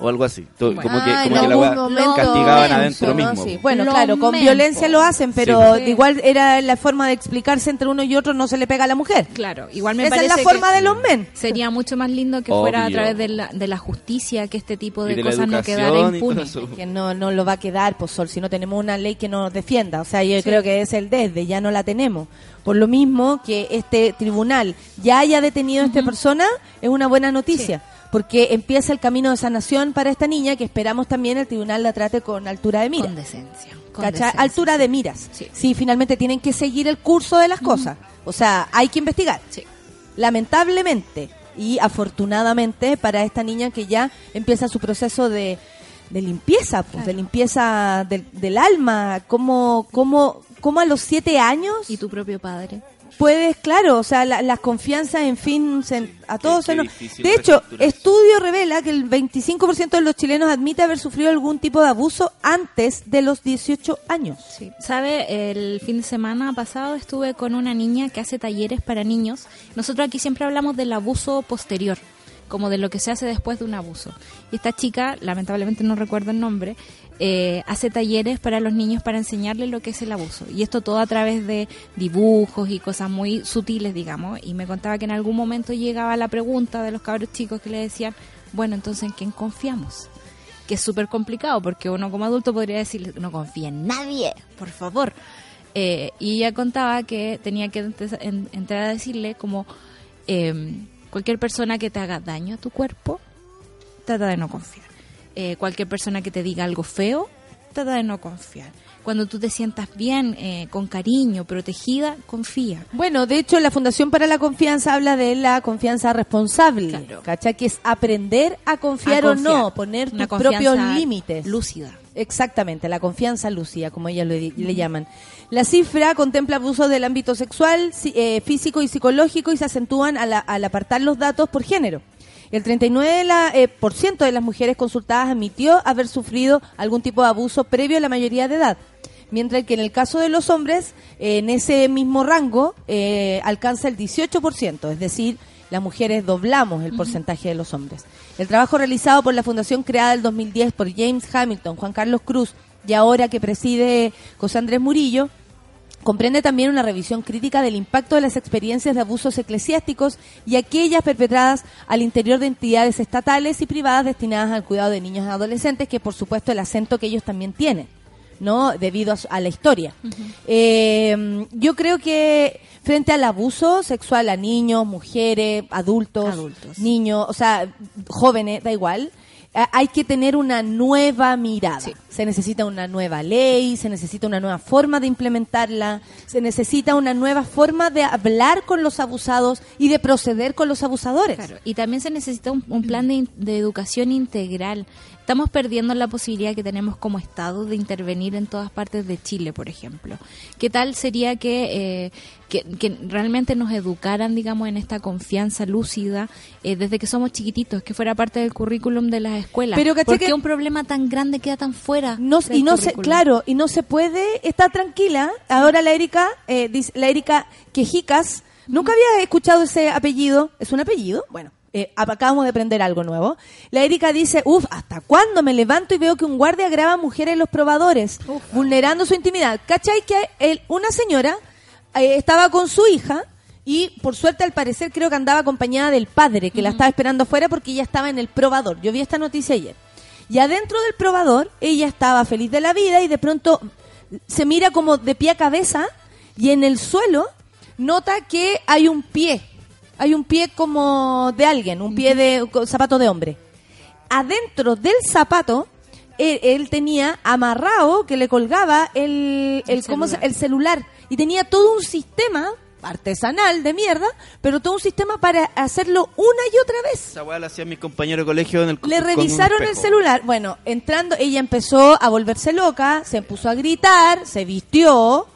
O algo así. Como que, Ah, como que la momento castigaban adentro ¿no? mismo. Sí. po. Bueno, Lo claro, con violencia lo hacen, pero Sí. igual era la forma de explicarse entre uno y otro, no se le pega a la mujer. Claro, igual me Esa es parece la que forma de los men. Sería mucho más lindo que fuera a través de la, de la justicia que este tipo de, de la cosas no quedara impune. Que no, no lo va a quedar, pues Sol, si no tenemos una ley que nos defienda. O sea, yo creo que es el desde, ya no la tenemos. Por lo mismo que este tribunal ya haya detenido a esta persona, es una buena noticia. Porque empieza el camino de sanación para esta niña que esperamos también el tribunal la trate con altura de mira. Con decencia. con Altura de miras. Sí. Sí, finalmente tienen que seguir el curso de las cosas. O sea, hay que investigar. Sí. Lamentablemente y afortunadamente para esta niña que ya empieza su proceso de, de limpieza, pues, de limpieza del, del alma, como, como, como a los siete años ¿Y tu propio padre? Puedes, claro, o sea, la- las confianzas, en fin, se- a todos se nos... De hecho, estudio revela que el 25% de los chilenos admite haber sufrido algún tipo de abuso antes de los 18 años. Sí. ¿Sabe? El fin de semana pasado estuve con una niña que hace talleres para niños. Nosotros aquí siempre hablamos del abuso posterior, como de lo que se hace después de un abuso. Y esta chica, lamentablemente no recuerdo el nombre, eh, hace talleres para los niños para enseñarles lo que es el abuso. Y esto todo a través de dibujos y cosas muy sutiles, digamos. Y me contaba que en algún momento llegaba la pregunta de los cabros chicos que le decían, bueno, entonces ¿en quién confiamos? que es súper complicado porque uno como adulto podría decirle no confía en nadie, por favor. Eh, y ella contaba que tenía que entrar a decirle como eh, cualquier persona que te haga daño a tu cuerpo, trata de no confiar. Eh, cualquier persona que te diga algo feo, trata de no confiar. Cuando tú te sientas bien, eh, con cariño, protegida, confía. Bueno, de hecho, la Fundación para la Confianza habla de la confianza responsable, Claro. Que es aprender a confiar, A o no, poner Una tus propios límites. Lúcida. Exactamente, la confianza lúcida, como ellas di- le llaman. La cifra contempla abusos del ámbito sexual, eh, físico y psicológico y se acentúan al, al apartar los datos por género. El 39% de, la, eh, por ciento de las mujeres consultadas admitió haber sufrido algún tipo de abuso previo a la mayoría de edad. Mientras que en el caso de los hombres, eh, en ese mismo rango, eh, alcanza el 18%, es decir, las mujeres doblamos el porcentaje de los hombres. El trabajo realizado por la fundación creada el 2010 por James Hamilton, Juan Carlos Cruz y ahora que preside José Andrés Murillo, comprende también una revisión crítica del impacto de las experiencias de abusos eclesiásticos y aquellas perpetradas al interior de entidades estatales y privadas destinadas al cuidado de niños y adolescentes, que por supuesto el acento que ellos también tienen. ¿no? debido a, la historia. Eh, yo creo que frente al abuso sexual a niños, mujeres, adultos, Adultos. niños, o sea, jóvenes, da igual, hay que tener una nueva mirada. Sí. Se necesita una nueva ley, se necesita una nueva forma de implementarla, se necesita una nueva forma de hablar con los abusados y de proceder con los abusadores. Claro, y también se necesita un, un plan de, de educación integral. Estamos perdiendo la posibilidad que tenemos como Estado de intervenir en todas partes de Chile, por ejemplo. ¿Qué tal sería que, eh, que, que realmente nos educaran, digamos, en esta confianza lúcida eh, desde que somos chiquititos, que fuera parte del currículum de las escuelas? Pero, ¿cachai ¿Por qué un problema tan grande queda tan fuera? No, y no se, claro, y no se puede estar tranquila. Ahora la Erika, eh, dice, la Erika Quejicas, nunca había escuchado ese apellido. ¿Es un apellido? Bueno, Eh, acabamos de aprender algo nuevo. La Erika dice, uff, ¿hasta cuándo me levanto y veo que un guardia graba a mujeres en los probadores, vulnerando su intimidad? ¿Cachai que el- una señora eh, estaba con su hija y por suerte al parecer creo que andaba acompañada del padre que la estaba esperando afuera porque ella estaba en el probador. Yo vi esta noticia ayer. Y adentro del probador ella estaba feliz de la vida y de pronto se mira como de pie a cabeza y en el suelo nota que hay un pie. Hay un pie como de alguien, un pie de zapato de hombre. Adentro del zapato él, él tenía amarrado que le colgaba el, el, ¿cómo se- celular. el celular y tenía todo un sistema artesanal de mierda, pero todo un sistema para hacerlo una y otra vez. Esa weá la hacían mis compañeros de colegio en el Le revisaron el celular. Bueno, entrando, ella empezó a volverse loca, se puso a gritar, se vistió.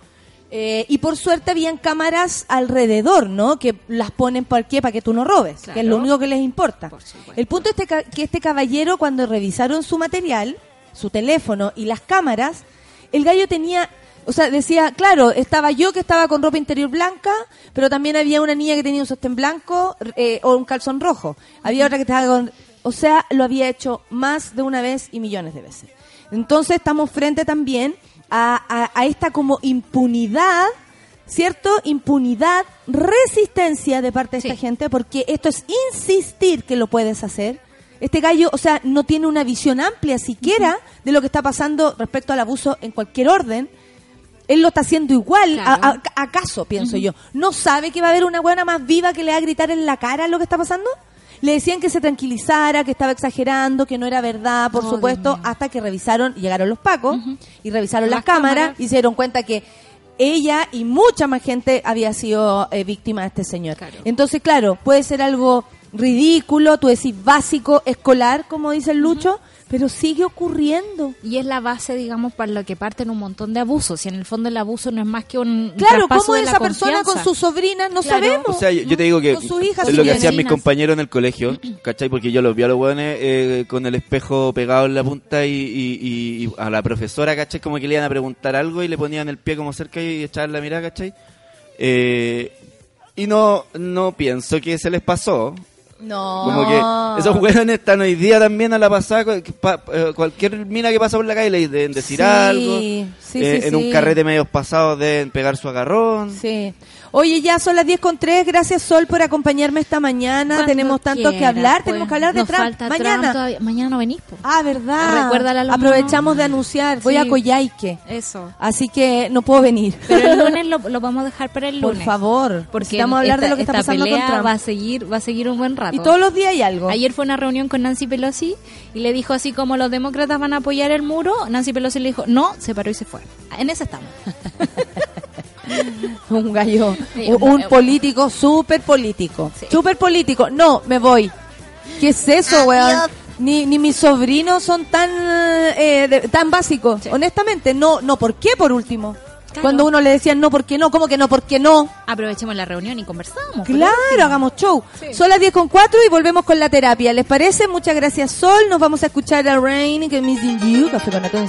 eh, y por suerte habían cámaras alrededor, ¿no? Que las ponen por qué, para que tú no robes, que es lo único que les importa. El punto es este que este caballero, cuando revisaron su material, su teléfono y las cámaras, el gallo tenía, o sea, decía, claro, estaba yo que estaba con ropa interior blanca, pero también había una niña que tenía un sostén blanco eh, o un calzón rojo. Había otra que estaba con, o sea, lo había hecho más de una vez y millones de veces. Entonces estamos frente también a, a- a esta como impunidad, ¿cierto? Impunidad, resistencia de parte de esta gente, porque esto es insistir que lo puedes hacer. Este gallo, o sea, no tiene una visión amplia siquiera de lo que está pasando respecto al abuso en cualquier orden. Él lo está haciendo igual. Claro. A- a- ¿Acaso, pienso yo? ¿No sabe que va a haber una buena más viva que le va a gritar en la cara lo que está pasando? Le decían que se tranquilizara, que estaba exagerando, que no era verdad, por Oh, supuesto, hasta que revisaron, llegaron los pacos y revisaron las, Las cámaras, cámaras. y se dieron cuenta que ella y mucha más gente había sido eh, víctima de este señor. Claro. Entonces, claro, puede ser algo ridículo, tú decís básico, escolar, como dice el Lucho, pero sigue ocurriendo. Y es la base, digamos, para lo que parten un montón de abusos. Y en el fondo el abuso no es más que un Claro, ¿cómo de la esa persona con sus sobrinas? No Claro. sabemos. O sea, yo, te digo que Con sus hijas, es lo que hacían mis compañeros en el colegio, ¿cachai? Porque yo los vi a los hueones eh, con el espejo pegado en la punta y, y- y- y a la profesora, ¿cachai? Como que le iban a preguntar algo y le ponían el pie como cerca y echaban la mirada, ¿cachai? Eh, y no, no pienso que se les pasó. No. Como que esos hueones están hoy día también a la pasada. eh, Cualquier mina que pasa por la calle le deben decir Sí, algo. sí, Eh, sí, en un carrete medios pasados deben pegar su agarrón. Sí. Oye, ya son las 10 con 3. Gracias, Sol, por acompañarme esta mañana. Cuando tenemos tanto que hablar. pues. Tenemos que hablar de Trump. falta Mañana. Trump todavía. Mañana no venís, po. Ah, verdad. Recuérdale a los Aprovechamos de anunciar. Voy Sí. a Coyhaique. Eso. Así que no puedo venir. Pero el lunes lo, lo vamos a dejar para el Por lunes. favor. Porque Necesitamos hablar de esta- lo que está pasando con Trump. va a seguir, va a seguir un buen rato. Y todos los días hay algo. Ayer fue una reunión con Nancy Pelosi y le dijo así como los demócratas van a apoyar el muro, Nancy Pelosi le dijo no, se paró y se fue. En ese estamos. un gallo, Sí, un, un político, súper político. Sí. Súper político. No, me voy. ¿Qué es eso, weón? Ni, ni mis sobrinos son tan eh, de- tan básicos. Sí. Honestamente, no, no, ¿por qué por último? Claro. Cuando uno le decía no, ¿por qué no? ¿Cómo que no? ¿Por qué no? Aprovechemos la reunión y conversamos. Claro, hagamos show. Sí. Son las 10 con 4 y volvemos con la terapia. ¿Les parece? Muchas gracias, Sol. Nos vamos a escuchar a Rain, que Missing You, Café con Atón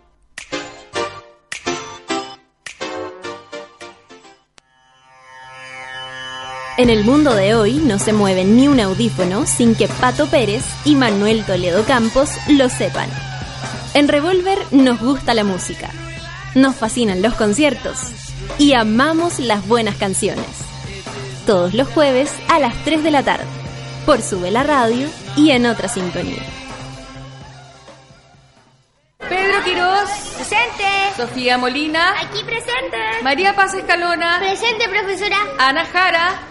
En el mundo de hoy no se mueve ni un audífono sin que Pato Pérez y Manuel Toledo Campos lo sepan. En Revolver nos gusta la música, nos fascinan los conciertos y amamos las buenas canciones. Todos los jueves a las 3 de la tarde, por Sube la Radio y en otra sintonía. Pedro Quirós, Presente. Sofía Molina, Aquí presente. María Paz Escalona, Presente, profesora. Ana Jara,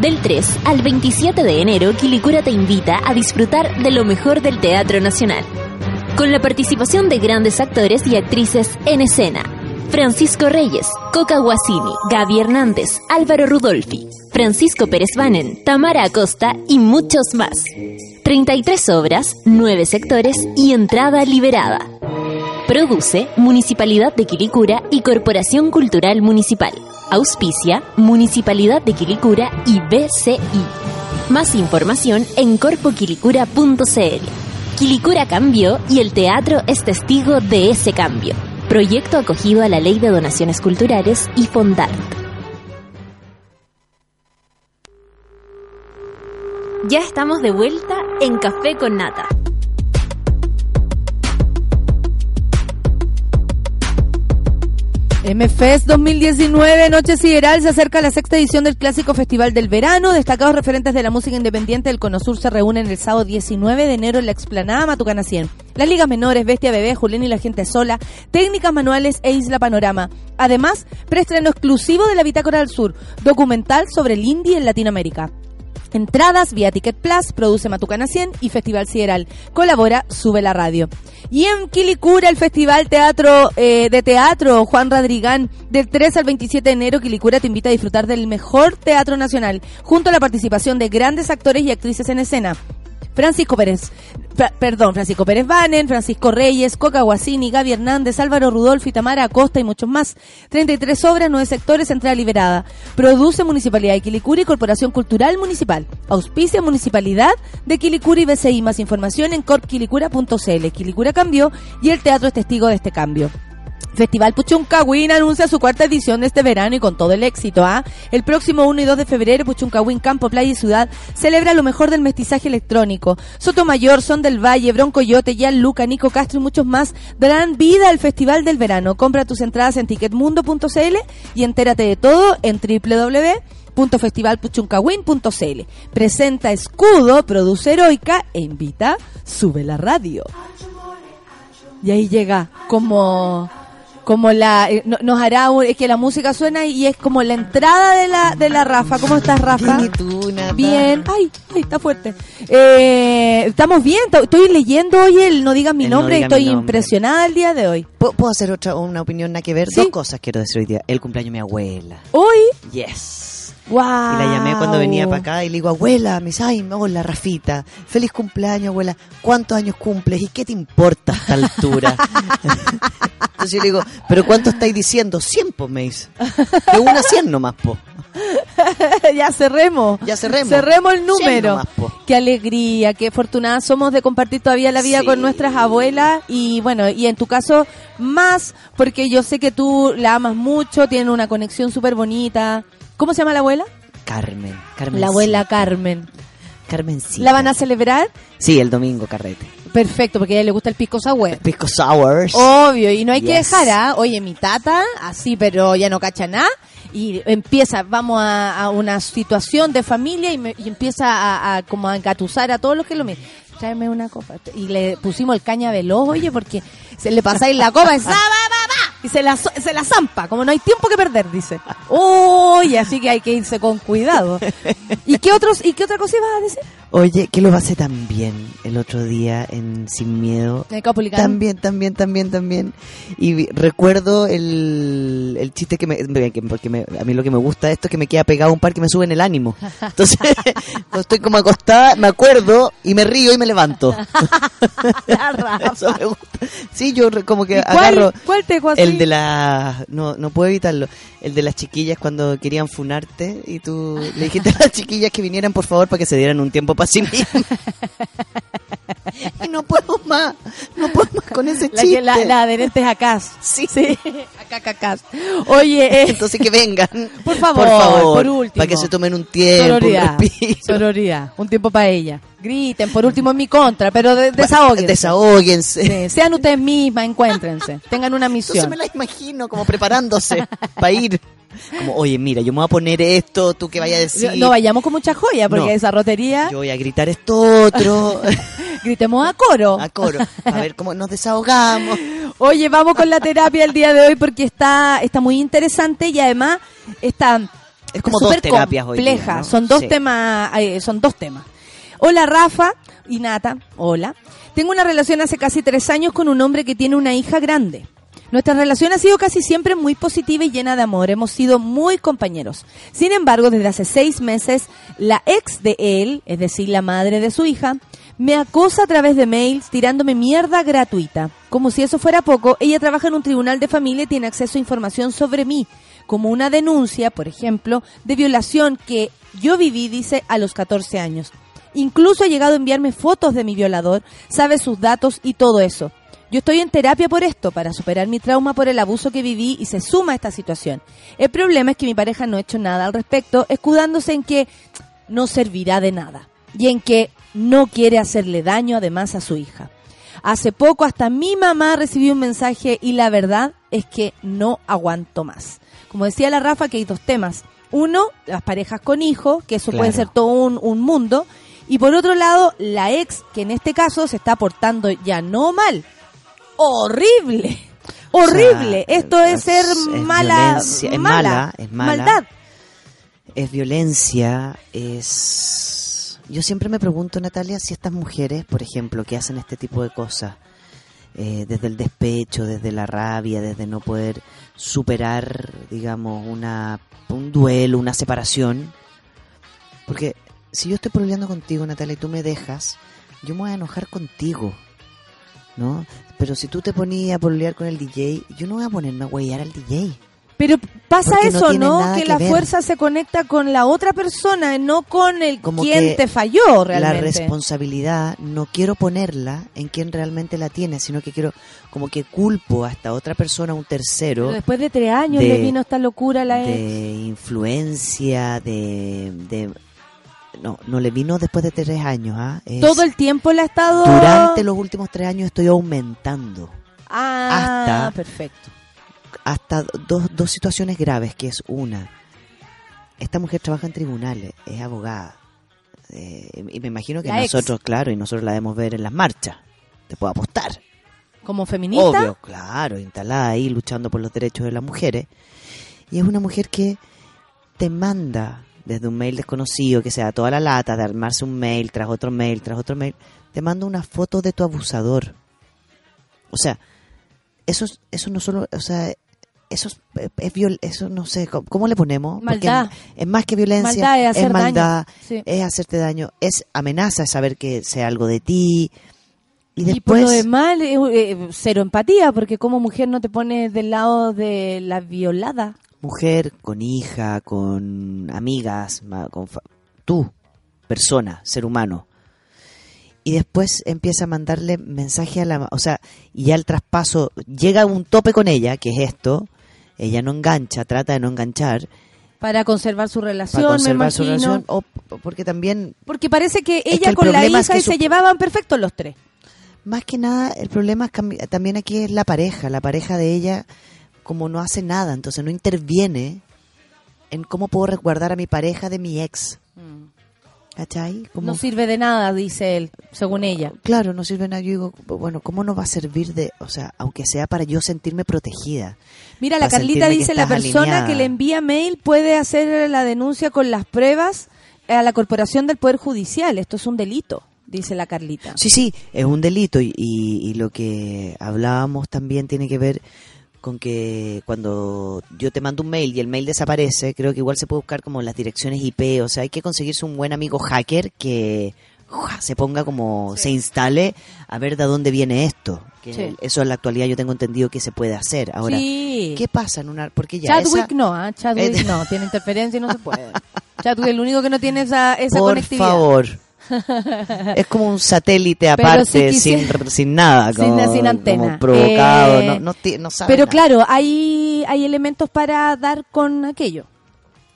Del 3 al 27 de enero, Quilicura te invita a disfrutar de lo mejor del Teatro Nacional. Con la participación de grandes actores y actrices en escena. Francisco Reyes, Coca Guasini, Gaby Hernández, Álvaro Rudolfi, Francisco Pérez Banen, Tamara Acosta y muchos más. 33 obras, 9 sectores y entrada liberada. Produce Municipalidad de Quilicura y Corporación Cultural Municipal. Auspicia Municipalidad de Quilicura y BCI. Más información en corpoquilicura.cl. Quilicura cambió y el teatro es testigo de ese cambio. Proyecto acogido a la Ley de Donaciones Culturales y Fondart. Ya estamos de vuelta en Café con Nata. MFest 2019, Noche Sideral, se acerca la sexta edición del Clásico Festival del Verano. Destacados referentes de la música independiente del Cono Sur se reúnen el sábado 19 de enero en la explanada Matucana 100. Las ligas menores, Bestia Bebé, Julián y la gente sola, técnicas manuales e Isla Panorama. Además, preestreno exclusivo de la Bitácora del Sur, documental sobre el indie en Latinoamérica. Entradas vía Ticket Plus, produce Matucana 100 y Festival Sideral. Colabora Sube la Radio. Y en Quilicura, el Festival Teatro eh, de Teatro Juan Radrigán, del 3 al 27 de enero, Quilicura te invita a disfrutar del mejor teatro nacional, junto a la participación de grandes actores y actrices en escena. Francisco Pérez, perdón, Francisco Pérez Banen, Francisco Reyes, Coca Guasini, Gaby Hernández, Álvaro Rudolfi, Tamara Acosta y muchos más. 33 obras, 9 sectores, entrada liberada. Produce Municipalidad de Quilicura y Corporación Cultural Municipal. Auspicia Municipalidad de Quilicura y BCI. Más información en corpquilicura.cl. Quilicura cambió y el teatro es testigo de este cambio. Festival Puchuncahuín anuncia su cuarta edición este verano y con todo el éxito. ¿ah? El próximo 1 y 2 de febrero, Puchuncahuín, Campo, Playa y Ciudad celebra lo mejor del mestizaje electrónico. Sotomayor, Son del Valle, Broncoyote, Yan Luca, Nico Castro y muchos más darán vida al Festival del Verano. Compra tus entradas en ticketmundo.cl y entérate de todo en www.festivalpuchuncahuín.cl. Presenta Escudo, produce Heroica e invita Sube la Radio. Y ahí llega como como la eh, no- nos hará un- es que la música suena y es como la entrada de la de la Rafa. ¿Cómo estás, Rafa? Bien, ¿y tú? Bien. Ay, ay, está fuerte. Eh, estamos bien. to- Estoy leyendo hoy el No digas mi El No nombre diga mi estoy nombre. impresionada el día de hoy. ¿Puedo, puedo hacer otra una opinión nada que ver? Sí. Dos cosas quiero decir hoy día. El cumpleaños de mi abuela. Hoy, Yes. Wow. Y la llamé cuando venía para acá y le digo, abuela, me dice, ay, hola, Rafita, feliz cumpleaños, abuela. ¿Cuántos años cumples y qué te importa a esta altura? Entonces yo le digo, ¿pero cuánto estáis diciendo? 100, po, me dice. De una a 100 nomás, po. ya cerremos. Ya cerremos. Cerremos el número. nomás. Qué alegría, qué afortunadas somos de compartir todavía la vida Sí. con nuestras abuelas y bueno, y en tu caso más porque yo sé que tú la amas mucho, tienen una conexión súper bonita. ¿Cómo se llama la abuela? Carmen. Carmen La abuela Carmen. Carmencita. ¿La van a celebrar? Sí, el domingo, carrete. Perfecto, porque a ella le gusta el pisco sour. Pisco Sours. Obvio, y no hay que dejar, ¿ah? Oye, mi tata, así, pero ya no cacha nada. Y empieza, vamos a, a una situación de familia y, me- y empieza a, a como a engatusar a todos los que lo miran. Tráeme una copa. Y le pusimos el caña veloz, oye, porque se le pasáis la copa y, ¡sa, va, va, va! Y se la, se la zampa, como no hay tiempo que perder, dice. Uy, así que hay que irse con cuidado. ¿Y qué otros, y qué otra cosa ibas a decir? Oye, que lo pasé tan bien el otro día en Sin Miedo. El. También, también, también, también. Y vi- recuerdo el, el chiste que me, que- porque me- a mí lo que me gusta de esto es que me queda pegado un par que me sube en el ánimo. Entonces, estoy como acostada, me acuerdo y me río y me levanto. La. Eso me gusta. Sí, yo como que ¿Y cuál- agarro cuál te así? El de la no no puedo evitarlo, el de las chiquillas cuando querían funarte y tú le dijiste a las chiquillas que vinieran por favor para que se dieran un tiempo para sí mismas. y no puedo más, no puedo más con ese La, chiste. que, la, la adherente es acá. Sí. acá, acá, acá. Oye, eh, Entonces que vengan. Por favor, por favor, por último. para que se tomen un tiempo, sororidad. un respiro. Sororidad. Un tiempo para ella. Griten, por último en mi contra, pero de, desahóguense. Desahóguense. Sí, sean ustedes mismas, encuéntrense. Tengan una misión. me la imagino como preparándose para ir. Como, oye, mira, yo me voy a poner esto, tú que vayas a decir. No vayamos con mucha joya, porque No. esa rotería, Yo voy a gritar esto otro. gritemos a coro. a coro. A ver cómo nos desahogamos. Oye, vamos con la terapia el día de hoy porque está, está muy interesante y además está Es como está dos terapias hoy día, compleja. ¿no? Son dos Sí. temas, eh, son dos temas. Hola Rafa y Nata, hola. Tengo una relación hace casi tres años con un hombre que tiene una hija grande. Nuestra relación ha sido casi siempre muy positiva y llena de amor. Hemos sido muy compañeros. Sin embargo, desde hace seis meses, la ex de él, es decir, la madre de su hija, me acosa a través de mails tirándome mierda gratuita. Como si eso fuera poco, ella trabaja en un tribunal de familia y tiene acceso a información sobre mí, como una denuncia, por ejemplo, de violación que yo viví, dice, a los 14 años. Incluso ha llegado a enviarme fotos de mi violador, sabe sus datos y todo eso. Yo estoy en terapia por esto, para superar mi trauma por el abuso que viví y se suma a esta situación. El problema es que mi pareja no ha hecho nada al respecto, escudándose en que no servirá de nada y en que no quiere hacerle daño además a su hija. Hace poco hasta mi mamá recibió un mensaje y la verdad es que no aguanto más. Como decía la Rafa, que hay dos temas. Uno, las parejas con hijos, que eso puede ser todo un, un mundo. Y por otro lado, la ex, que en este caso se está portando ya no mal, horrible. Horrible. O sea, Esto es, es- ser es mala, mala, mala, es mala. maldad. Es violencia, es... Yo siempre me pregunto, Natalia, si estas mujeres, por ejemplo, que hacen este tipo de cosas, eh, desde el despecho, desde la rabia, desde no poder superar, digamos, una, un duelo, una separación, porque si yo estoy peleando contigo, Natalia, y tú me dejas, yo me voy a enojar contigo, ¿no? Pero si tú te ponías a pololear con el DJ, yo no voy a ponerme a huellar al DJ. Pero pasa Porque no eso, ¿no? nada que, que la ver. fuerza se conecta con la otra persona, no con el Como quien te falló realmente. La responsabilidad no quiero ponerla en quien realmente la tiene, sino que quiero como que culpo a esta otra persona, un tercero, Pero después de tres años de- le vino esta locura a la ex. de influencia, de, de- No, no le vino después de tres años, ¿ah? Es- Todo el tiempo la ha estado... Durante los últimos tres años estoy aumentando Ah, hasta- perfecto. hasta dos, dos situaciones graves, que es una, esta mujer trabaja en tribunales, es abogada, eh, y me imagino que La ex. nosotros, claro, y nosotros la debemos ver en las marchas, te puedo apostar. Como feminista, Obvio, claro, instalada ahí luchando por los derechos de las mujeres. Y es una mujer que te manda desde un mail desconocido, que sea toda la lata de armarse un mail tras otro mail, tras otro mail, te manda una foto de tu abusador. O sea, eso, es- eso no solo, o sea, eso es, es viol- eso no sé, ¿cómo, cómo le ponemos? Maldad. Es, más que violencia, Maldad es hacer maldad, daño, sí. es hacerte daño, es amenaza, es saber que sea algo de ti. Y Y por después... lo demás, eh, eh, cero empatía, porque como mujer no te pones del lado de la violada. Mujer, con hija, con amigas, con tú, persona, ser humano. Y después empieza a mandarle mensaje a la... O sea, y ya el traspaso llega a un tope con ella, que es esto. Ella no engancha, trata de no enganchar Para conservar su relación, para me conservar su imagino. relación. O porque también, Porque parece que ella el con la es hija que y su- se llevaban perfectos los tres. más que nada, el problema es también aquí es la pareja. La pareja de ella, como no hace nada, entonces no interviene en cómo puedo resguardar a mi pareja de mi ex. ¿Cachai? Como, No sirve de nada, dice él, según ella. Claro, no sirve nada. Yo digo, bueno, ¿cómo no va a servir de, o sea, aunque sea para yo sentirme protegida? Mira, la Carlita dice, la persona alineada". que le envía mail puede hacer la denuncia con las pruebas a la Corporación del Poder Judicial. Esto es un delito, dice la Carlita. Sí, sí, es un delito y, y- y lo que hablábamos también tiene que ver con que cuando yo te mando un mail y el mail desaparece, creo que igual se puede buscar como las direcciones IP, o sea, hay que conseguirse un buen amigo hacker que se ponga como, se instale a ver de dónde viene esto. Que Sí. Eso en la actualidad yo tengo entendido que se puede hacer. Ahora, Sí. ¿qué pasa en una...? Porque ya Chadwick esa- no, ¿ah? Chadwick Eh, no, tiene interferencia y no se puede. Chadwick el único que no tiene esa, esa por conectividad. favor. es como un satélite aparte, si sin, quisiera- sin nada, como, sin antena. como provocado, Eh, no, no, no sabe Pero nada. claro, hay, hay elementos para dar con aquello.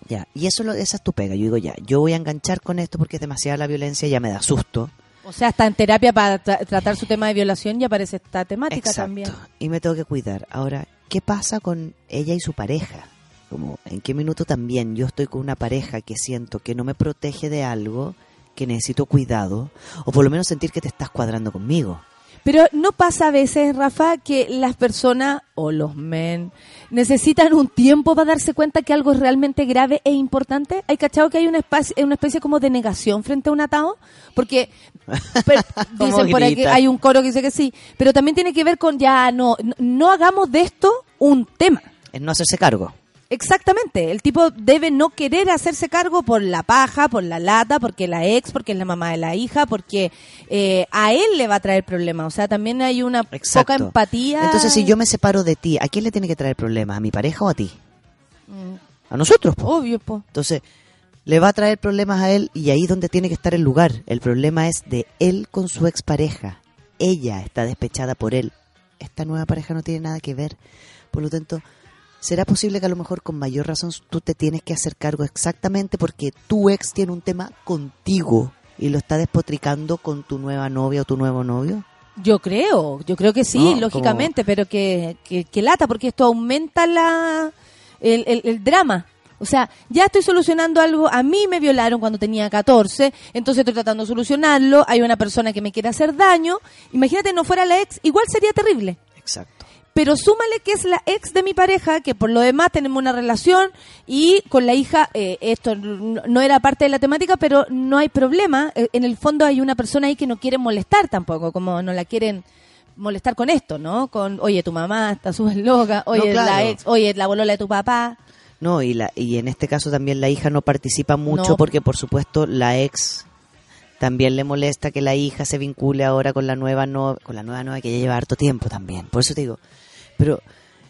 Ya, y eso lo, esa es tu pega. Yo digo, ya, yo voy a enganchar con esto porque es demasiada la violencia, ya me da susto. O sea, está en terapia para tra- tratar su tema de violación y aparece esta temática Exacto. también. Y me tengo que cuidar. Ahora, ¿qué pasa con ella y su pareja? Como, ¿en qué minuto también yo estoy con una pareja que siento que no me protege de algo, que necesito cuidado, o por lo menos sentir que te estás cuadrando conmigo? Pero no pasa a veces, Rafa, que las personas o los men necesitan un tiempo para darse cuenta que algo es realmente grave e importante. ¿Hay cachado que hay una especie, una especie como de negación frente a un atado? Porque dicen por aquí, grita. hay un coro que dice que sí, pero también tiene que ver con ya no, no, no hagamos de esto un tema. Es no hacerse cargo. Exactamente, el tipo debe no querer hacerse cargo por la paja, por la lata, porque la ex, porque es la mamá de la hija, porque eh, a él le va a traer problemas. O sea, también hay una Exacto. poca empatía. Entonces, si yo me separo de ti, ¿a quién le tiene que traer problemas? ¿A mi pareja o a ti? Mm, A nosotros, po. Obvio, po. Entonces, le va a traer problemas a él y ahí es donde tiene que estar el lugar. El problema es de él con su expareja. Ella está despechada por él. Esta nueva pareja no tiene nada que ver. Por lo tanto, ¿será posible que a lo mejor con mayor razón tú te tienes que hacer cargo exactamente porque tu ex tiene un tema contigo y lo está despotricando con tu nueva novia o tu nuevo novio? Yo creo, yo creo que sí, No, lógicamente, pero que, que, que lata, porque esto aumenta la el, el- el drama. O sea, ya estoy solucionando algo, a mí me violaron cuando tenía 14, entonces estoy tratando de solucionarlo, hay una persona que me quiere hacer daño, imagínate no fuera la ex, igual sería terrible. Exacto. Pero súmale que es la ex de mi pareja, que por lo demás tenemos una relación y con la hija, eh, esto no era parte de la temática, pero no hay problema. Eh, En el fondo hay una persona ahí que no quiere molestar tampoco, como no la quieren molestar con esto, ¿no? Con, oye, tu mamá está súper loca, oye, claro. la ex, oye, la bolola de tu papá. No, y, la, y en este caso también la hija no participa mucho No. porque por supuesto la ex también le molesta que la hija se vincule ahora con la nueva no, con la nueva novia que ya lleva harto tiempo también. Por eso te digo, pero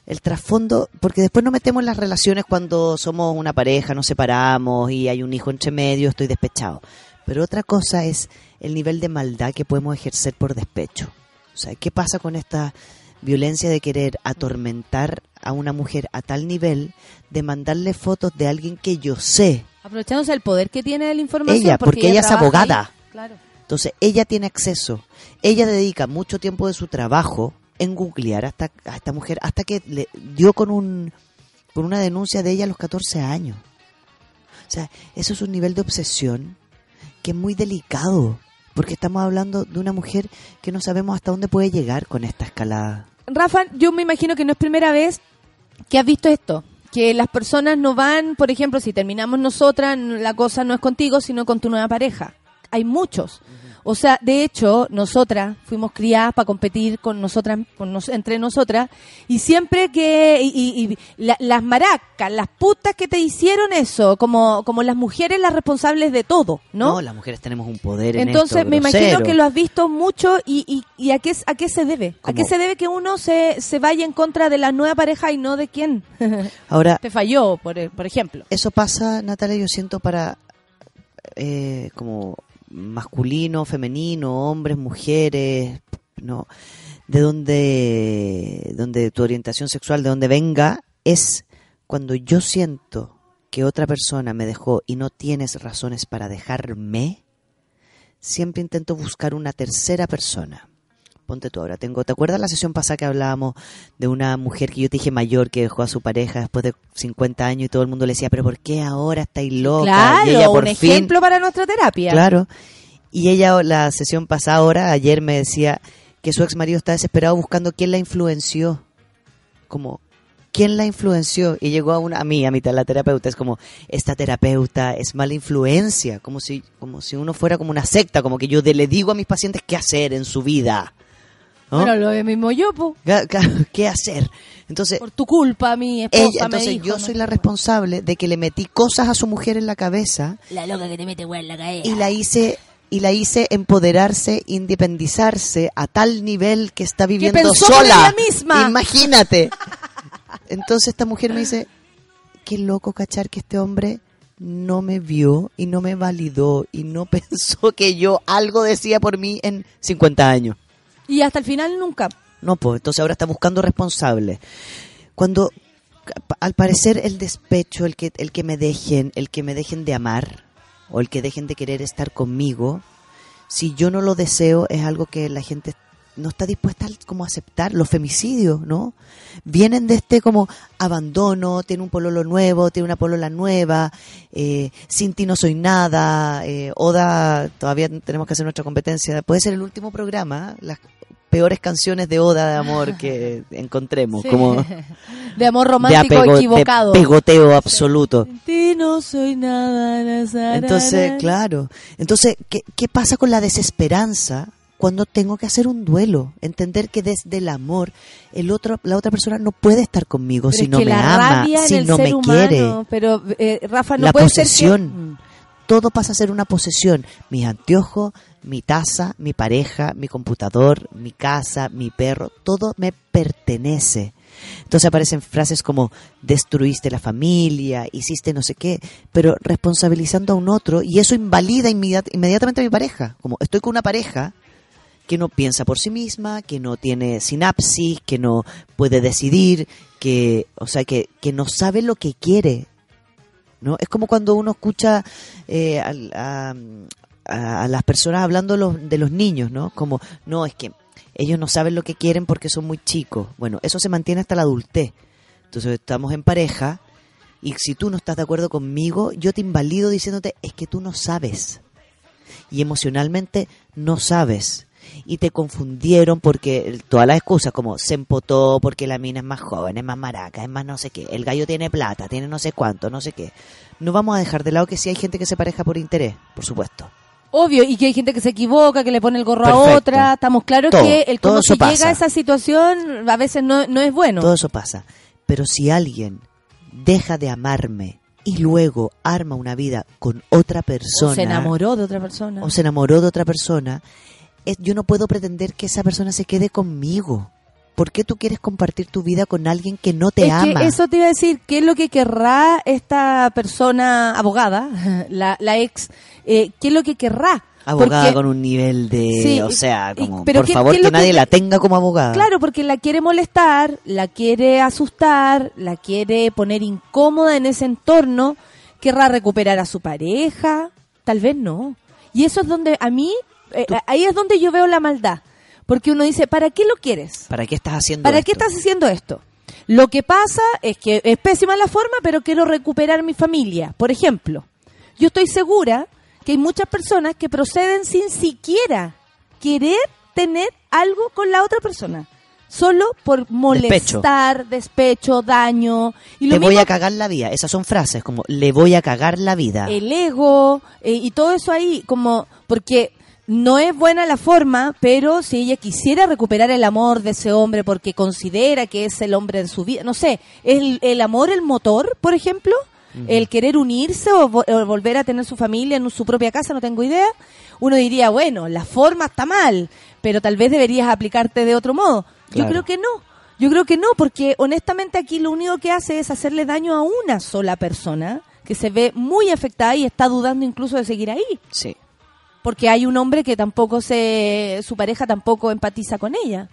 el trasfondo, porque después nos metemos en las relaciones cuando somos una pareja, nos separamos y hay un hijo entre medio, estoy despechado. Pero otra cosa es el nivel de maldad que podemos ejercer por despecho. O sea, ¿qué pasa con esta violencia de querer atormentar a una mujer a tal nivel de mandarle fotos de alguien que yo sé? Aprovechándose del poder que tiene de la información. Ella, porque ella es abogada. ahí. Claro. Entonces, ella tiene acceso. Ella dedica mucho tiempo de su trabajo en googlear hasta, a esta mujer hasta que le dio con un con una denuncia de ella a los 14 años. O sea, eso es un nivel de obsesión que es muy delicado, porque estamos hablando de una mujer que no sabemos hasta dónde puede llegar con esta escalada. Rafa, yo me imagino que no es primera vez que has visto esto. Que las personas no van, por ejemplo, si terminamos nosotras, la cosa no es contigo, sino con tu nueva pareja. hay muchos. O sea, de hecho, nosotras fuimos criadas para competir con nosotras, con nos- entre nosotras, y siempre que, y, y- y la- las maracas, las putas que te hicieron eso, como, como las mujeres las responsables de todo, ¿no? No, las mujeres tenemos un poder en Entonces esto me imagino que lo has visto mucho y, y, y a, qué, a qué se debe. ¿A qué se debe que uno se, se vaya en contra de la nueva pareja y no de quién? Ahora, Te falló, por, por ejemplo. eso pasa, Natalia, yo siento para eh, como masculino, femenino, hombres, mujeres, no, de donde, donde tu orientación sexual, de donde venga, es cuando yo siento que otra persona me dejó y no tienes razones para dejarme, siempre intento buscar una tercera persona. Ponte tú ahora, tengo, ¿te acuerdas la sesión pasada que hablábamos de una mujer que yo te dije mayor que dejó a su pareja después de 50 años y todo el mundo le decía, pero ¿por qué ahora estáis loca? Claro, y ella por un fin, ejemplo para nuestra terapia. Claro. Y ella, la sesión pasada ahora, ayer me decía que su ex marido está desesperado buscando quién la influenció. Como, ¿quién la influenció? Y llegó a, una, a mí, a mi la terapeuta. Es como, esta terapeuta es mala influencia. Como si, como si uno fuera como una secta. Como que yo de- le digo a mis pacientes qué hacer en su vida. ¿No? Bueno, lo mismo yo, po. ¿Qué hacer? Entonces, Por tu culpa, mi esposa ella, me entonces dijo, yo no soy la responsable de que le metí cosas a su mujer en la cabeza La loca que te mete weá en la cabeza. y la hice y la hice empoderarse, independizarse a tal nivel que está viviendo pensó sola. misma. Imagínate. Entonces esta mujer me dice, qué loco cachar que este hombre no me vio y no me validó y no pensó que yo algo decía por mí en 50 años. Y hasta el final nunca. No, pues entonces ahora está buscando responsables. Cuando al parecer el despecho, el que el que me dejen, el que me dejen de amar o el que dejen de querer estar conmigo, si yo no lo deseo es algo que la gente no está dispuesta como a aceptar los femicidios, ¿no? Vienen de este como abandono, tiene un pololo nuevo, tiene una polola nueva, eh, sin ti no soy nada, eh, Oda, todavía tenemos que hacer nuestra competencia, puede ser el último programa, las peores canciones de Oda de amor que encontremos, Sí. como De amor de, romántico de equivocado. pegoteo absoluto. Sin ti no soy nada. Entonces, claro. Entonces, ¿qué, ¿qué pasa con la desesperanza cuando tengo que hacer un duelo? Entender que desde el amor, el otro, la otra persona no puede estar conmigo Pero si no me ama, si no me humano, quiere. Pero, eh, Rafa, no la puede ser que- posesión. Mm. Todo pasa a ser una posesión. Mis anteojos, mi taza, mi pareja, mi computador, mi casa, mi perro, todo me pertenece. Entonces aparecen frases como destruiste la familia, hiciste no sé qué, pero responsabilizando a un otro y eso invalida inmediat- inmediatamente a mi pareja. Como estoy con una pareja que no piensa por sí misma, que no tiene sinapsis, que no puede decidir, que, o sea, que, que no sabe lo que quiere. ¿no? Es como cuando uno escucha eh, a, a- a las personas hablando de los, de los niños, ¿no? Como, no, es que ellos no saben lo que quieren porque son muy chicos. Bueno, eso se mantiene hasta la adultez. Entonces estamos en pareja y si tú no estás de acuerdo conmigo, yo te invalido diciéndote, es que tú no sabes. Y emocionalmente no sabes. Y te confundieron porque todas las excusas, como se empotó porque la mina es más joven, es más maraca, es más no sé qué, el gallo tiene plata, tiene no sé cuánto, no sé qué. No vamos a dejar de lado que si hay gente que se pareja por interés, por supuesto. Obvio, y que hay gente que se equivoca, que le pone el gorro a otra. Estamos claros Todo, que el cómo se llega a esa situación a veces no, no es bueno. Todo eso pasa. Pero si alguien deja de amarme y luego arma una vida con otra persona o se enamoró de otra persona. o se enamoró de otra persona, es- yo no puedo pretender que esa persona se quede conmigo. ¿Por qué tú quieres compartir tu vida con alguien que no te es ama? que eso te iba a decir, ¿qué es lo que querrá esta persona abogada, la, la ex? eh, ¿Qué es lo que querrá? Abogada Porque- con un nivel de, Sí, o sea, como, pero por ¿qué- favor que- nadie la tenga como abogada. Claro, porque la quiere molestar, la quiere asustar, la quiere poner incómoda en ese entorno, querrá recuperar a su pareja, tal vez no. Y eso es donde a mí, eh, ahí es donde yo veo la maldad. Porque uno dice, ¿para qué lo quieres? ¿Para qué estás haciendo ¿Para esto? qué estás haciendo esto? Lo que pasa es que es pésima la forma, pero quiero recuperar mi familia. Por ejemplo, yo estoy segura que hay muchas personas que proceden sin siquiera querer tener algo con la otra persona. solo por molestar, despecho, daño. Y lo Te voy a cagar la vida. Esas son frases como le voy a cagar la vida. el ego eh, y todo eso ahí, como porque no es buena la forma, pero si ella quisiera recuperar el amor de ese hombre porque considera que es el hombre de su vida, no sé, ¿es el, el amor el motor, por ejemplo? El querer unirse o, vo- o volver a tener su familia en su propia casa, no tengo idea. Uno diría, bueno, la forma está mal, pero tal vez deberías aplicarte de otro modo. Yo creo que no. Yo creo que no, porque honestamente aquí lo único que hace es hacerle daño a una sola persona que se ve muy afectada y está dudando incluso de seguir ahí. Sí. Porque hay un hombre que tampoco se, su pareja tampoco empatiza con ella.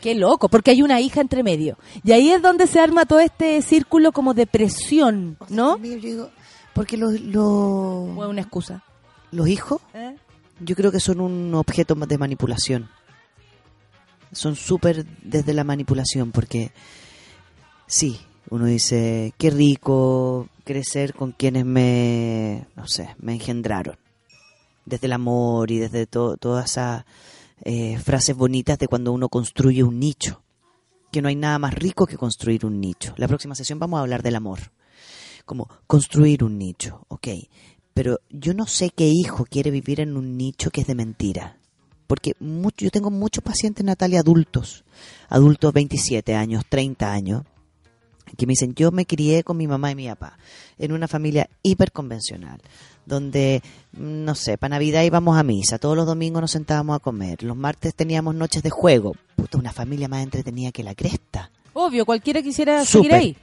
Qué loco, porque hay una hija entre medio. Y ahí es donde se arma todo este círculo como de presión, ¿no? Yo digo, porque los, los, O es una excusa. los hijos, ¿Eh? yo creo que son un objeto de manipulación. Son súper desde la manipulación, porque sí, uno dice, qué rico crecer con quienes me, no sé, me engendraron. Desde el amor y desde to- todas esas eh, frases bonitas de cuando uno construye un nicho. Que no hay nada más rico que construir un nicho. La próxima sesión vamos a hablar del amor. Como construir un nicho, ok. Pero yo no sé qué hijo quiere vivir en un nicho que es de mentira. Porque mucho, yo tengo muchos pacientes, Natalia, adultos. Adultos 27 años, 30 años que me dicen, yo me crié con mi mamá y mi papá en una familia hiper convencional, donde, no sé, para Navidad íbamos a misa, todos los domingos nos sentábamos a comer, los martes teníamos noches de juego, puta, una familia más entretenida que la cresta. Obvio, cualquiera quisiera seguir Súper. ahí.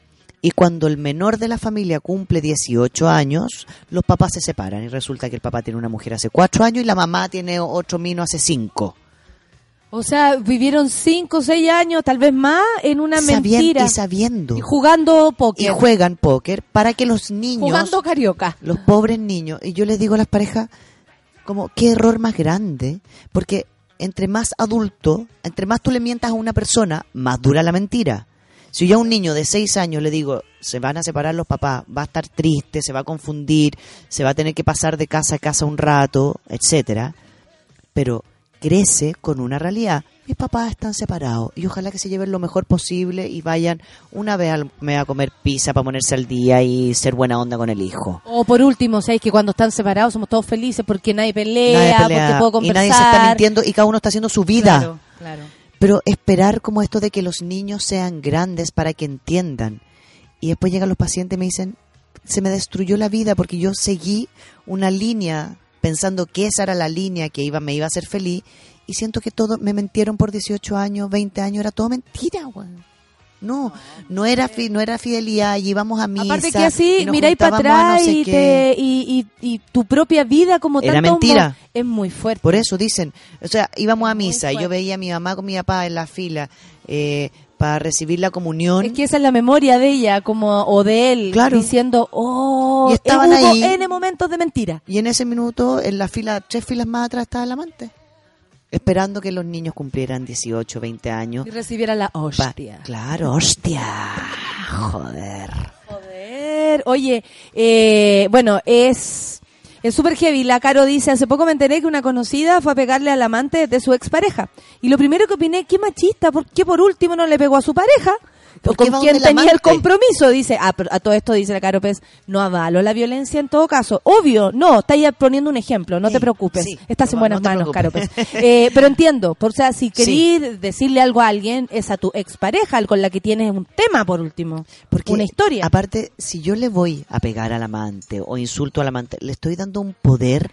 Y cuando el menor de la familia cumple 18 años, los papás se separan y resulta que el papá tiene una mujer hace 4 años y la mamá tiene otro mino hace 5. O sea, vivieron cinco o seis años, tal vez más, en una mentira. Y sabiendo. Y jugando Y póker. juegan póker para que los niños... jugando carioca. los pobres niños. Y yo les digo a las parejas, como, qué error más grande, porque entre más adulto, entre más tú le mientas a una persona, más dura la mentira. Si yo a un niño de seis años le digo, se van a separar los papás, va a estar triste, se va a confundir, se va a tener que pasar de casa a casa un rato, etcétera, pero crece con una realidad. Mis papás están separados y ojalá que se lleven lo mejor posible y vayan una vez al mes a comer pizza para ponerse al día y ser buena onda con el hijo. O por último, ¿sabéis que cuando están separados somos todos felices porque nadie pelea, Nadie pelea, porque puedo y conversar? nadie se está mintiendo y cada uno está haciendo su vida. Claro, claro. Pero esperar como esto de que los niños sean grandes para que entiendan. Y después llegan los pacientes y me dicen, se me destruyó la vida porque yo seguí una línea pensando que esa era la línea que iba me iba a hacer feliz y siento que todo me mentieron por 18 años, 20 años, era todo mentira, güey. No, no era fi- no era fidelidad, y íbamos a misa. Aparte que así miráis para atrás no sé y, te- y, y- y tu propia vida como Era tanto mentira. es muy fuerte. Por eso dicen, o sea, íbamos a misa y yo veía a mi mamá con mi papá en la fila eh, para recibir la comunión. Es que esa es la memoria de ella como o de él Claro. diciendo, oh, Y estaban hubo ahí. N momentos de mentira. Y en ese minuto, en la fila, tres filas más atrás estaba el amante. Esperando que los niños cumplieran 18, 20 años. Y recibiera la Pa- hostia. claro, hostia. Joder. Joder. Oye, eh, bueno, es es súper heavy. La Caro dice, hace poco me enteré que una conocida fue a pegarle al amante de su expareja. Y lo primero que opiné, qué machista, ¿por qué por último no le pegó a su pareja? ¿Por ¿O con el tenía el compromiso? Dice, ah, a todo esto dice la Caro Pez, no avalo la violencia en todo caso. Obvio, no, está ya poniendo un ejemplo, no Sí, te preocupes. sí, Estás en buenas no manos, Caro preocupes. Pez. Eh, pero entiendo, por, o sea, si Sí. querís decirle algo a alguien, es a tu expareja con la que tienes un tema, por último. Porque una historia. Aparte, si yo le voy a pegar al amante o insulto al amante, le estoy dando un poder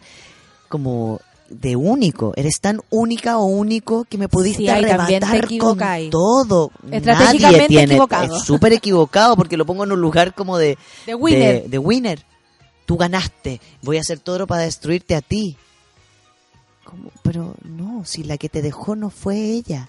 como de único. Eres tan única o único que me pudiste Sí, arrebatar con todo. Estratégicamente Nadie tiene, equivocado. Es súper equivocado porque lo pongo en un lugar como de... De winner. De, de winner. Tú ganaste. Voy a hacer todo para destruirte a ti. ¿Cómo? Pero no, si la que te dejó no fue ella.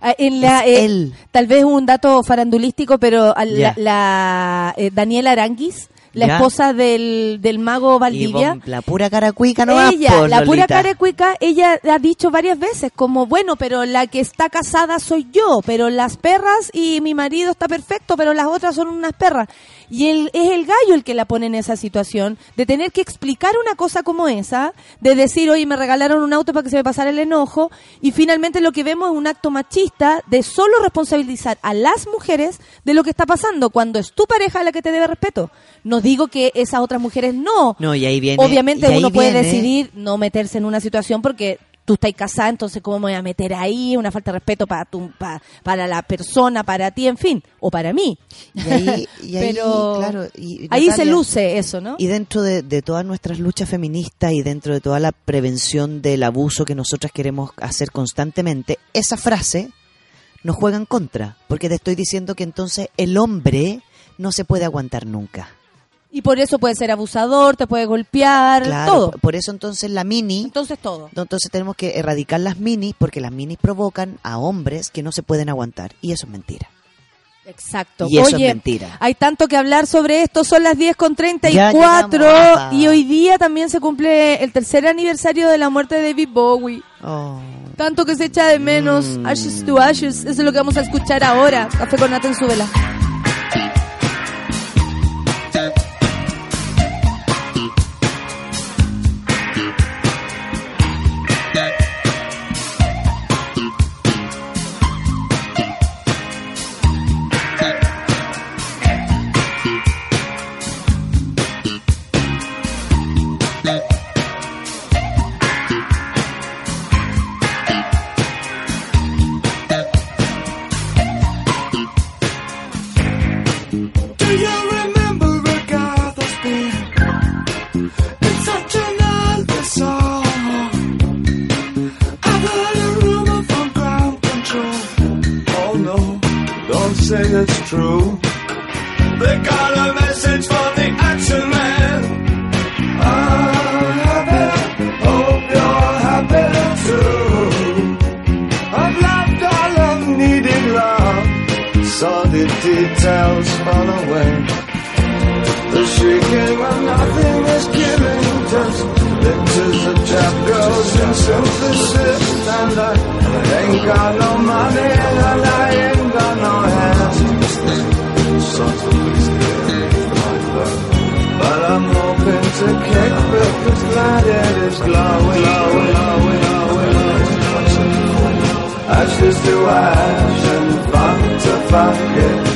Ah, En la, Es eh, él. Tal vez un dato farandulístico, pero a la, la, eh, Daniela Aranguis, la Ya. esposa del, del mago Valdivia, la pura cara cuica no ella, la pura carecuica, ella ha dicho varias veces como, bueno, pero la que está casada soy yo, pero las perras y mi marido está perfecto, pero las otras son unas perras. Y él, es el gallo el que la pone en esa situación de tener que explicar una cosa como esa, de decir, oye, me regalaron un auto para que se me pasara el enojo, y finalmente lo que vemos es un acto machista de solo responsabilizar a las mujeres de lo que está pasando, cuando es tu pareja la que te debe respeto. No digo que esas otras mujeres no. No, y ahí viene. Obviamente y ahí uno puede decidir no meterse en una situación porque tú estás casada, entonces cómo me voy a meter ahí, una falta de respeto para tu, pa- para la persona, para ti, en fin, o para mí. Y ahí, y ahí, Pero claro, y ahí se luce eso, ¿no? Y dentro de, de todas nuestras luchas feministas y dentro de toda la prevención del abuso que nosotras queremos hacer constantemente, esa frase nos juega en contra, porque te estoy diciendo que entonces el hombre no se puede aguantar nunca. Y por eso puede ser abusador, te puede golpear, Claro, todo. por- eso entonces la mini, Entonces todo. entonces tenemos que erradicar las minis porque las minis provocan a hombres que no se pueden aguantar y eso es mentira. Exacto. Y eso es mentira. hay tanto que hablar sobre esto, son las 10 con Ya 34 llegamos. y hoy día también se cumple el tercer aniversario de la muerte de David Bowie. Oh. Tanto que se echa de menos, Mm. Ashes to Ashes, eso es lo que vamos a escuchar ahora. Café con Nata en su vela. Yeah.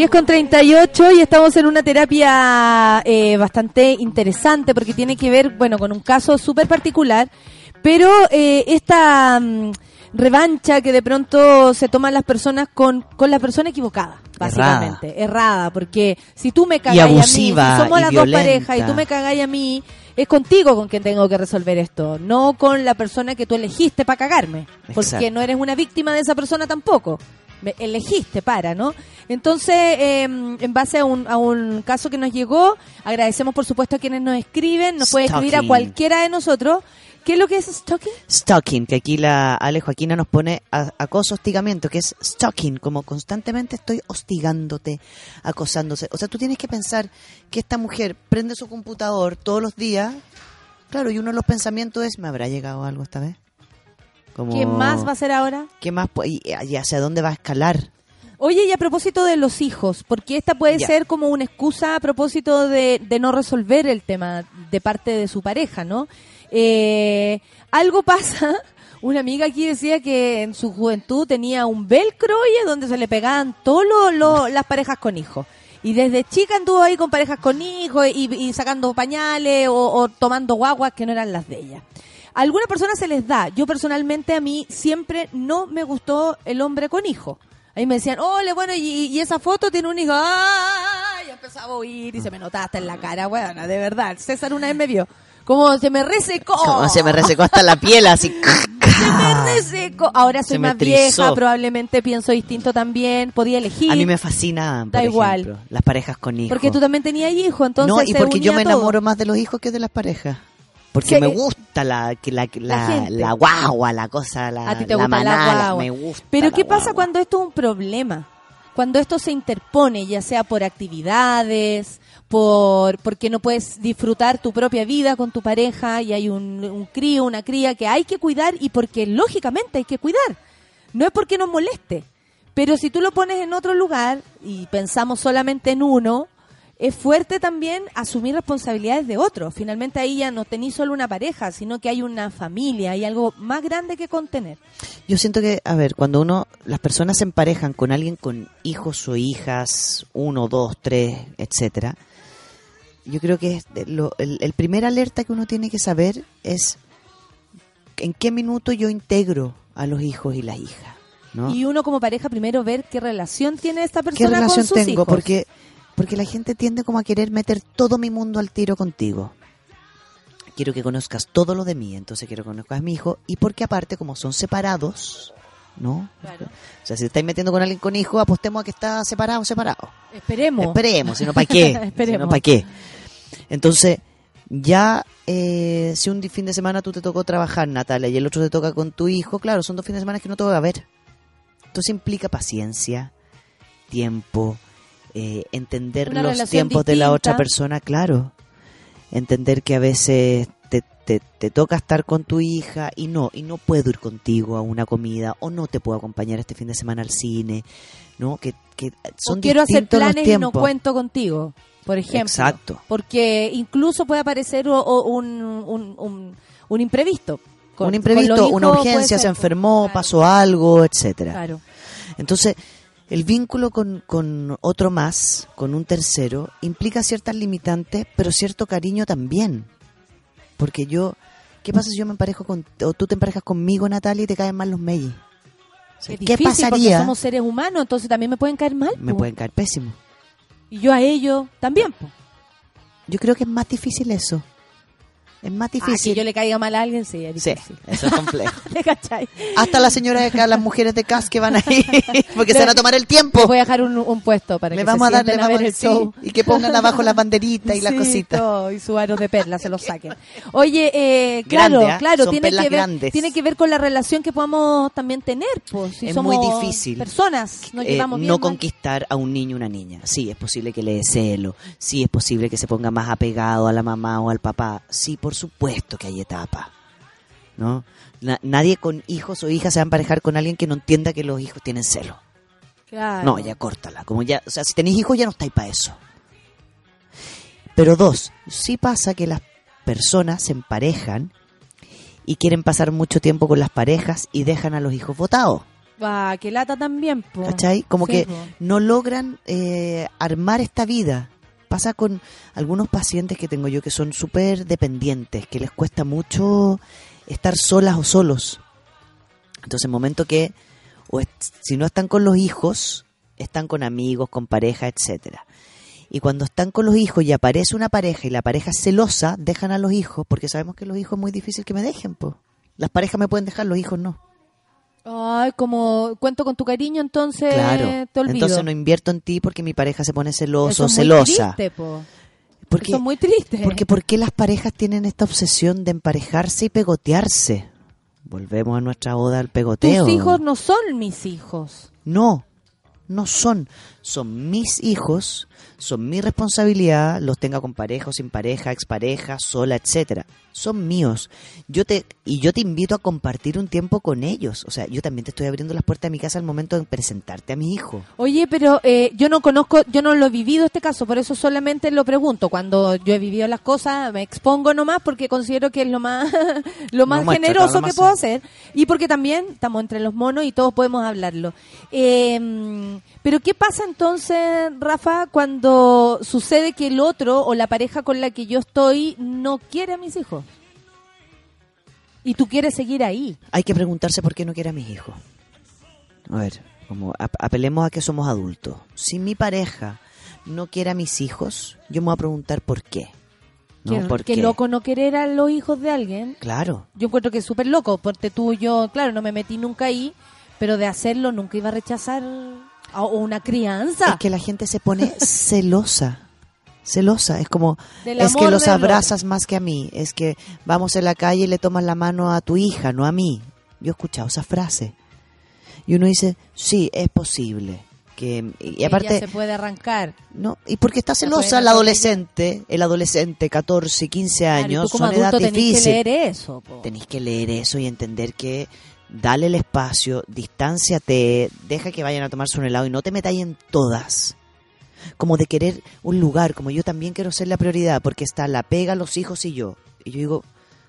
10 con 38 y estamos en una terapia eh, bastante interesante porque tiene que ver, bueno, con un caso súper particular, pero eh, esta mm, revancha que de pronto se toman las personas con, con la persona equivocada, básicamente, errada, porque si tú me cagáis abusiva, a mí, si somos y las dos parejas y tú me cagáis a mí, es contigo con quien tengo que resolver esto, no con la persona que tú elegiste para cagarme, porque Exacto. no eres una víctima de esa persona tampoco. Me elegiste para, ¿no? Entonces, eh, en base a un, a un caso que nos llegó, agradecemos por supuesto a quienes nos escriben, nos puede escribir a cualquiera de nosotros. ¿Qué es lo que es stalking? Stalking, que aquí la Ale Joaquina nos pone a- acoso, hostigamiento, que es stalking, como constantemente estoy hostigándote, acosándose. O sea, tú tienes que pensar que esta mujer prende su computador todos los días, claro, y uno de los pensamientos es, ¿me habrá llegado algo esta vez? Como, ¿Qué más va a ser ahora? ¿Qué más? ¿Y, y hacia dónde va a escalar? Oye, y a propósito de los hijos, porque esta puede Ya. ser como una excusa a propósito de, de no resolver el tema de parte de su pareja, ¿no? Eh, algo pasa, una amiga aquí decía que en su juventud tenía un velcro, oye, donde se le pegaban todas las parejas con hijos. Y desde chica anduvo ahí con parejas con hijos y, y sacando pañales o, o tomando guaguas que no eran las de ella. A algunas personas se les da. Yo personalmente a mí siempre no me gustó el hombre con hijo. Ahí me decían, ole, bueno, y, y esa foto tiene un hijo. Y empezaba a oír y se me notaba hasta en la cara. Bueno, de verdad. César una vez me vio. Como se me resecó. Como se me resecó hasta la piel, así. Se me resecó. Ahora soy más trizó. vieja, probablemente pienso distinto también. Podía elegir. A mí me fascinaban, por Da igual. las parejas con hijos. Porque tú también tenías hijos, entonces no, y porque yo me todo. enamoro más de los hijos que de las parejas. Porque Que- me gusta la, la, la, La gente. la guagua, la cosa, la, A ti te la gusta la manada, guagua. me gusta. Pero ¿qué pasa guagua. cuando esto es un problema? Cuando esto se interpone, ya sea por actividades, por porque no puedes disfrutar tu propia vida con tu pareja y hay un, un crío, una cría que hay que cuidar y porque lógicamente hay que cuidar. No es porque nos moleste. Pero si tú lo pones en otro lugar y pensamos solamente en uno, es fuerte también asumir responsabilidades de otros. Finalmente ahí ya no tenés solo una pareja, sino que hay una familia, hay algo más grande que contener. Yo siento que, a ver, cuando uno, las personas se emparejan con alguien con hijos o hijas, uno, dos, tres, etcétera, yo creo que es lo- el, el primer alerta que uno tiene que saber es en qué minuto yo integro a los hijos y las hijas. ¿no? Y uno como pareja primero ver qué relación tiene esta ¿Qué persona relación con sus tengo? hijos. Porque, porque la gente tiende como a querer meter todo mi mundo al tiro contigo. Quiero que conozcas todo lo de mí, entonces quiero que conozcas a mi hijo. Y porque aparte, como son separados, ¿no? O sea, si te estáis metiendo con alguien con hijo, apostemos a que está separado separado. Esperemos. Esperemos, si no, ¿para qué? Esperemos. ¿para qué? Entonces, ya eh, si un fin de semana tú te tocó trabajar, Natalia, y el otro te toca con tu hijo, claro, son dos fines de semana que no te voy a ver. Entonces implica paciencia, tiempo, eh, entender Una los tiempos de la otra persona, claro. Entender que a veces te, te, te toca estar con tu hija y no, y no puedo ir contigo a una comida, o no te puedo acompañar este fin de semana al cine, ¿no? Que, que son O quiero hacer planes y no cuento contigo, por ejemplo. Exacto. Porque incluso puede aparecer o- o un, un, un, un imprevisto. Con- un imprevisto, una hijos urgencia, se enfermó, claro, pasó algo, etcétera. Claro. Entonces, el vínculo con, con otro más, con un tercero, implica ciertas limitantes, pero cierto cariño también. Porque yo, ¿qué pasa si yo me emparejo con, o tú te emparejas conmigo, Natalia, y te caen mal los mellis? O sea, Es ¿Qué difícil porque pasaría? somos seres humanos, entonces también me pueden caer mal. Me po. pueden caer pésimo. Y yo a ellos también. po. Yo creo que es más difícil eso. Es más Ah, que difícil. yo le caiga mal a alguien, sí, es Sí, difícil. eso es complejo. ¿Te cachai? Hasta las señoras de acá, las mujeres de CAS que van ahí, porque se Le- van a tomar el tiempo. Les voy a dejar un, un puesto para Le que vamos a se dar, le sienten a ver a el sí, show. y que pongan abajo las banderitas y las Sí, cositas. todo, y su aro de perlas se lo saquen. Oye, eh, claro, Grande, ¿ah? claro, Son tiene que, ver, grandes. tiene que ver con la relación que podamos también tener, pues, si Es somos muy difícil. personas, nos Eh, llevamos bien no mal. conquistar a un niño o una niña. Sí, es posible que le dé celo. Sí, es posible que se ponga más apegado a la mamá o al papá. Sí, por supuesto que hay etapas. ¿No? Na- nadie con hijos o hijas se va a emparejar con alguien que no entienda que los hijos tienen celo. Claro. No, ya córtala. Como ya, o sea, si tenéis hijos ya no estáis para eso. Pero dos, sí pasa que las personas se emparejan y quieren pasar mucho tiempo con las parejas y dejan a los hijos votados. Ah, que lata también, po. ¿Cachai? Como Sí, que po. no logran eh, armar esta vida. Pasa con algunos pacientes que tengo yo que son súper dependientes, que les cuesta mucho estar solas o solos. Entonces, el momento que, o si no están con los hijos, están con amigos, con pareja, etcétera. Y cuando están con los hijos y aparece una pareja y la pareja es celosa, dejan a los hijos, porque sabemos que los hijos es muy difícil que me dejen, po. Las parejas me pueden dejar, los hijos no. Ay, como cuento con tu cariño, entonces Claro. te olvido. Entonces no invierto en ti porque mi pareja se pone celoso Eso es muy celosa. triste, po. Porque, Eso es muy triste. porque ¿por qué las parejas tienen esta obsesión de emparejarse y pegotearse? Volvemos a nuestra oda al pegoteo. Tus hijos no son mis hijos. No, no son. Son mis hijos, son mi responsabilidad, los tenga con pareja o sin pareja, expareja, sola, etcétera. Son míos. Yo te y yo te invito a compartir un tiempo con ellos. O sea, yo también te estoy abriendo las puertas de mi casa al momento de presentarte a mi hijo. Oye, pero eh, yo no conozco, yo no lo he vivido este caso, por eso solamente lo pregunto. Cuando yo he vivido las cosas, me expongo nomás porque considero que es lo más, lo más generoso lo que puedo hacer. Y porque también estamos entre los monos y todos podemos hablarlo. Eh, pero ¿qué pasa entonces, Rafa, cuando sucede que el otro o la pareja con la que yo estoy no quiere a mis hijos? Y tú quieres seguir ahí. Hay que preguntarse por qué no quiere a mis hijos. A ver, como ap- apelemos a que somos adultos. Si mi pareja no quiere a mis hijos, yo me voy a preguntar por qué. ¿No? Qué, ¿Por qué loco no querer a los hijos de alguien. Claro. Yo encuentro que es súper loco, porque tú yo, claro, no me metí nunca ahí, pero de hacerlo nunca iba a rechazar o una crianza. Es que la gente se pone celosa. Celosa. Es como, es que los abrazas más que a mí. Es que vamos en la calle y le tomas la mano a tu hija, no a mí. Yo he escuchado esa frase. Y uno dice, sí, es posible. Que, y aparte, ella se puede arrancar. No, y porque está celosa atropellar. adolescente, el adolescente, 14, 15 Claro, y años, tú como son edad adulto tenés que difícil. leer eso. po. Tenés que leer eso y entender que dale el espacio, distánciate, deja que vayan a tomarse un helado y no te metáis en todas. Como de querer un lugar, como yo también quiero ser la prioridad, porque está la pega, los hijos y yo. Y yo digo,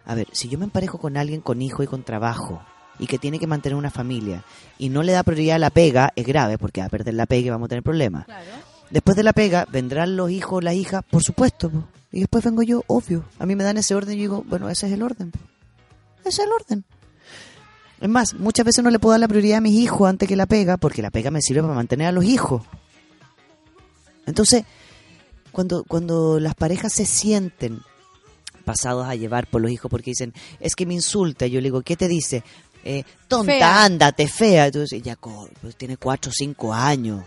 a ver, si yo me emparejo con alguien con hijo y con trabajo, y que tiene que mantener una familia, y no le da prioridad a la pega, es grave, porque va a perder la pega y vamos a tener problemas. Después de la pega, vendrán los hijos, las hijas, por supuesto. Y después vengo yo, obvio. A mí me dan ese orden y yo digo, bueno, ese es el orden. Ese es el orden. Es más, muchas veces no le puedo dar la prioridad a mis hijos antes que la pega, porque la pega me sirve para mantener a los hijos. Entonces, cuando, cuando las parejas se sienten pasados a llevar por los hijos porque dicen, es que me insulta, yo le digo, ¿qué te dice? Eh, tonta, Fea. ándate, fea. Entonces, ya pues, tiene cuatro o cinco años.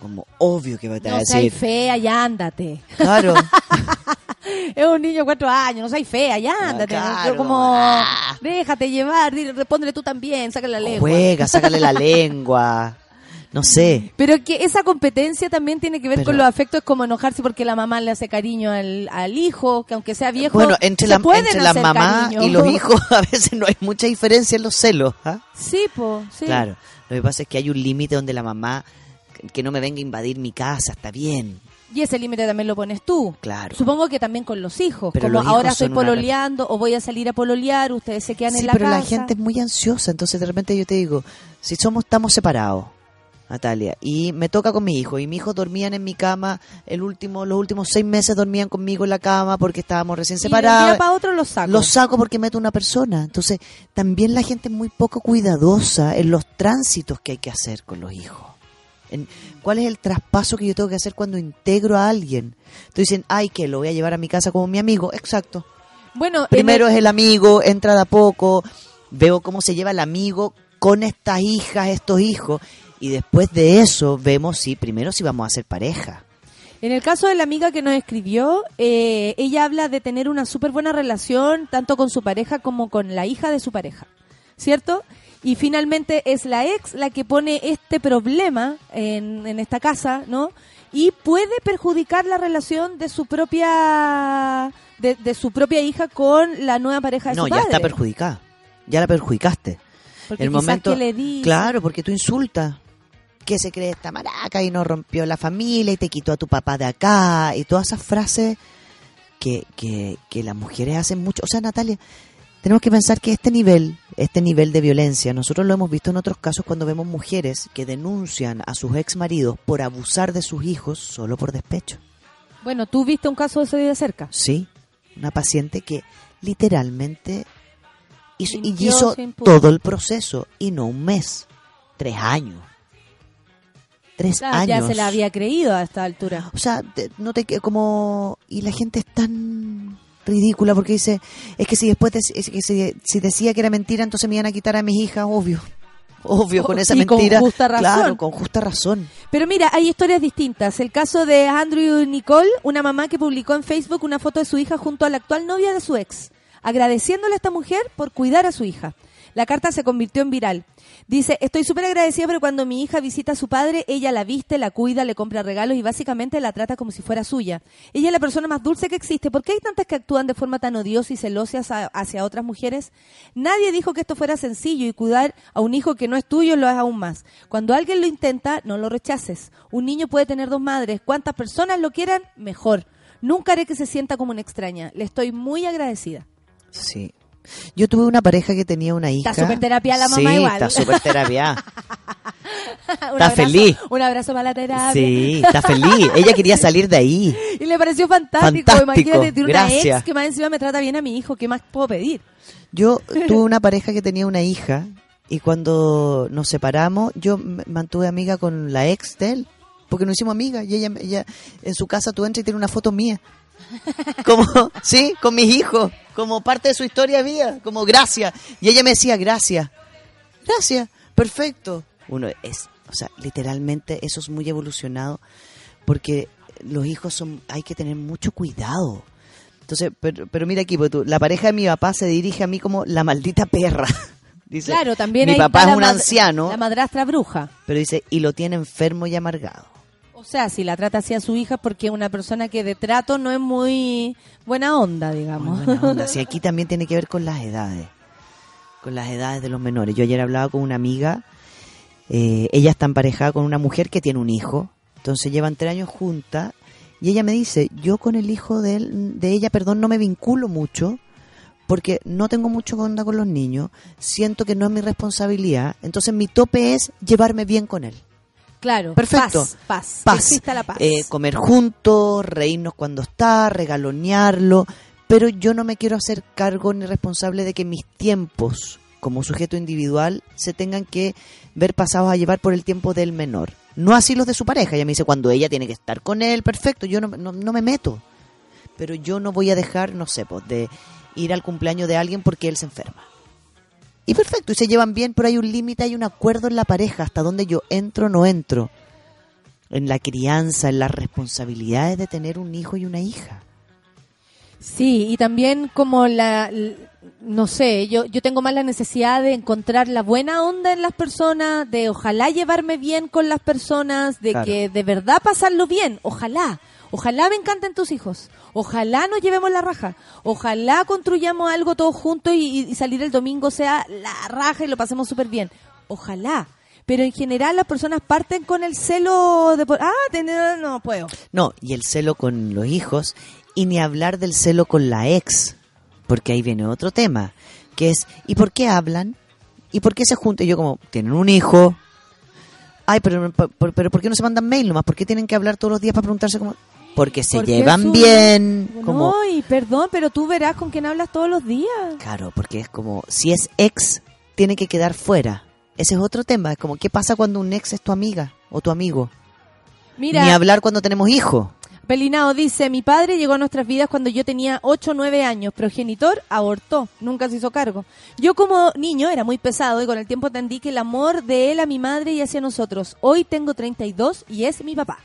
Como obvio que va a No decir. fea, ya ándate. Claro. Es un niño de cuatro años, no seas fea, ya ándate. claro. Yo como, Ah. déjate llevar, dile, respóndele tú también, sácale la lengua. Juega, sácale la lengua. No sé. Pero que esa competencia también tiene que ver Pero- con los afectos, como enojarse porque la mamá le hace cariño al, al hijo, que aunque sea viejo, Bueno, entre, la, entre mamás cariño. y los hijos a veces no hay mucha diferencia en los celos. ¿ah? Sí, po, sí. Claro. Lo que pasa es que hay un límite donde la mamá, que no me venga a invadir mi casa, está bien. Y ese límite también lo pones tú. Claro. Supongo que también con los hijos. Pero como los hijos ahora estoy una pololeando o voy a salir a pololear, ustedes se quedan Sí, en la pero casa. la gente es muy ansiosa, entonces de repente yo te digo, si somos, estamos separados, Natalia, y me toca con mi hijo, y mi hijo dormían en mi cama, el último, los últimos seis meses dormían conmigo en la cama porque estábamos recién Y de un separados. día para otro los saco. Los saco porque meto una persona. Entonces, también la gente es muy poco cuidadosa en los tránsitos que hay que hacer con los hijos. En ¿Cuál es el traspaso que yo tengo que hacer cuando integro a alguien? Entonces dicen, ay, que lo voy a llevar a mi casa como mi amigo. Exacto. Bueno, en Primero el- es el amigo, entra de a poco, veo cómo se lleva el amigo con estas hijas, estos hijos, y después de eso vemos si, primero si vamos a ser pareja. En el caso de la amiga que nos escribió, eh, ella habla de tener una súper buena relación tanto con su pareja como con la hija de su pareja, ¿cierto? Y finalmente es la ex la que pone este problema en, en esta casa, ¿no? Y puede perjudicar la relación de su propia de, de su propia hija con la nueva pareja de No, su ya padre. está perjudicada. Ya la perjudicaste. Porque el momento, que le dice- claro, porque tú insultas. Que se cree esta maraca y no rompió la familia y te quitó a tu papá de acá y todas esas frases que, que, que las mujeres hacen mucho. O sea, Natalia, tenemos que pensar que este nivel, este nivel de violencia, nosotros lo hemos visto en otros casos cuando vemos mujeres que denuncian a sus ex maridos por abusar de sus hijos solo por despecho. Bueno, tú viste un caso de eso de cerca. Sí, una paciente que literalmente hizo, y hizo todo el proceso y no un mes, tres años. Tres ya años. se la había creído a esta altura. O sea, no te como y la gente es tan ridícula porque dice es que si después de- es que si, si decía que era mentira entonces me iban a quitar a mis hijas, obvio, obvio con Oh, esa sí, con mentira, justa razón. claro, con justa razón. Pero mira, hay historias distintas. El caso de Andrew Nicole, una mamá que publicó en Facebook una foto de su hija junto a la actual novia de su ex, agradeciéndole a esta mujer por cuidar a su hija. La carta se convirtió en viral. Dice, estoy súper agradecida, pero cuando mi hija visita a su padre, ella la viste, la cuida, le compra regalos y básicamente la trata como si fuera suya. Ella es la persona más dulce que existe. ¿Por qué hay tantas que actúan de forma tan odiosa y celosa hacia, otras mujeres? Nadie dijo que esto fuera sencillo y cuidar a un hijo que no es tuyo lo es aún más. Cuando alguien lo intenta, no lo rechaces. Un niño puede tener dos madres. Cuantas personas lo quieran, mejor. Nunca haré que se sienta como una extraña. Le estoy muy agradecida. Sí. Yo tuve una pareja que tenía una hija. Está súper terapia la mamá sí, igual. está súper terapia. Está abrazo- feliz. Un abrazo para la terapia. Sí, está feliz. Ella quería salir de ahí. Y le pareció fantástico. Fantástico, Imagínate, tiene una ex que más encima me trata bien a mi hijo. ¿Qué más puedo pedir? Yo tuve una pareja que tenía una hija y cuando nos separamos, yo me mantuve amiga con la ex de él, porque nos hicimos amigas y ella, ella en su casa tú entras y tiene una foto mía. Como, sí, con mis hijos, como parte de su historia mía, como gracias. Y ella me decía, gracias, gracias, perfecto. Uno es, o sea, literalmente eso es muy evolucionado porque los hijos son, hay que tener mucho cuidado. Entonces, pero, pero mira aquí, porque tú, la pareja de mi papá se dirige a mí como la maldita perra. Dice, claro, también mi papá es un anciano, La madrastra bruja. pero dice, y lo tiene enfermo y amargado. O sea, si la trata así a su hija porque es una persona que de trato no es muy buena onda, digamos. Buena onda. Sí, aquí también tiene que ver con las edades, con las edades de los menores. Yo ayer hablaba con una amiga, eh, ella está emparejada con una mujer que tiene un hijo, entonces llevan tres años juntas, y ella me dice, yo con el hijo de, él, de ella, perdón, no me vinculo mucho, porque no tengo mucho onda con los niños, siento que no es mi responsabilidad, entonces mi tope es llevarme bien con él. Claro. Perfecto. Paz, paz. Paz. Exista la paz. Eh, comer juntos, reírnos cuando está, regalonearlo, pero yo no me quiero hacer cargo ni responsable de que mis tiempos como sujeto individual se tengan que ver pasados a llevar por el tiempo del menor. No así los de su pareja. Ella me dice, cuando ella tiene que estar con él, perfecto, yo no, no, no me meto. Pero yo no voy a dejar, no sé, pues, de ir al cumpleaños de alguien porque él se enferma. Y perfecto, y se llevan bien, pero hay un límite, hay un acuerdo en la pareja, hasta donde yo entro o no entro. En la crianza, en las responsabilidades de tener un hijo y una hija. Sí, y también como la, no sé, yo, yo tengo más la necesidad de encontrar la buena onda en las personas, de ojalá llevarme bien con las personas, de Claro. que de verdad pasarlo bien, ojalá. Ojalá me encanten tus hijos. Ojalá nos llevemos la raja. Ojalá construyamos algo todos juntos y, salir el domingo sea la raja y lo pasemos súper bien. Ojalá. Pero en general las personas parten con el celo de... por- Ah, tener, no puedo. No, y el celo con los hijos, y ni hablar del celo con la ex, porque ahí viene otro tema, que es, ¿y por qué hablan? ¿Y por qué se juntan? Yo como, tienen un hijo. Ay, pero, pero, pero ¿por qué no se mandan mail nomás? ¿Por qué tienen que hablar todos los días para preguntarse cómo? Porque se Porque llevan un- bien. Como, No, y perdón, pero tú verás con quién hablas todos los días. Claro, porque es como, si es ex, tiene que quedar fuera. Ese es otro tema. Es como, ¿qué pasa cuando un ex es tu amiga o tu amigo? Mira, Ni hablar cuando tenemos hijos. Pelinao dice, mi padre llegó a nuestras vidas cuando yo tenía 8 o 9 años, progenitor abortó, nunca se hizo cargo. Yo como niño era muy pesado y con el tiempo entendí que el amor de él a mi madre y hacia nosotros. Hoy tengo 32 y es mi papá.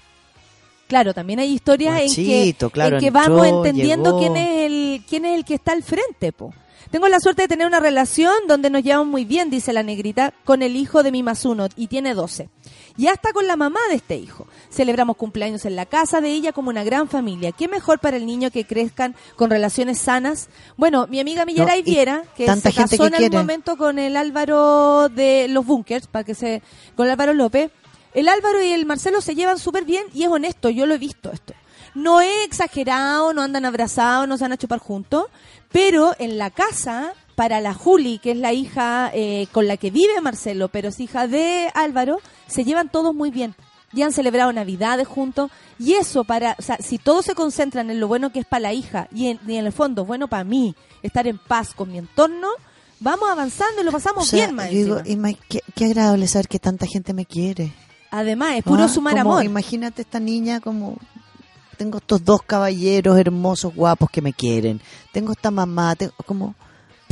Claro, también hay historias en que, Guachito, claro, en que entró, vamos entendiendo llegó. quién es el quién es el que está al frente, po. Tengo la suerte de tener una relación donde nos llevamos muy bien, dice la negrita, con el hijo de mi Masuno y tiene 12. Y hasta con la mamá de este hijo. Celebramos cumpleaños en la casa de ella como una gran familia. ¿Qué mejor para el niño que crezcan con relaciones sanas? Bueno, mi amiga Millaray No, Viera, que se casó que en algún momento con el Álvaro de los Bunkers, para que se con el Álvaro López. El Álvaro y el Marcelo se llevan súper bien y es honesto, yo lo he visto esto. No es exagerado, no andan abrazados, no se van a chupar juntos, pero en la casa para la Juli, que es la hija eh, con la que vive Marcelo, pero es hija de Álvaro, se llevan todos muy bien. Ya han celebrado Navidades juntos. Y eso para, o sea, si todos se concentran en lo bueno que es para la hija y en, y en el fondo bueno para mí, estar en paz con mi entorno, vamos avanzando y lo pasamos O sea, bien, más yo digo, ima- qué, qué agradable saber que tanta gente me quiere. Además, es puro Ah, sumar como, amor. Imagínate esta niña como... Tengo estos dos caballeros hermosos, guapos que me quieren. Tengo esta mamá, tengo como...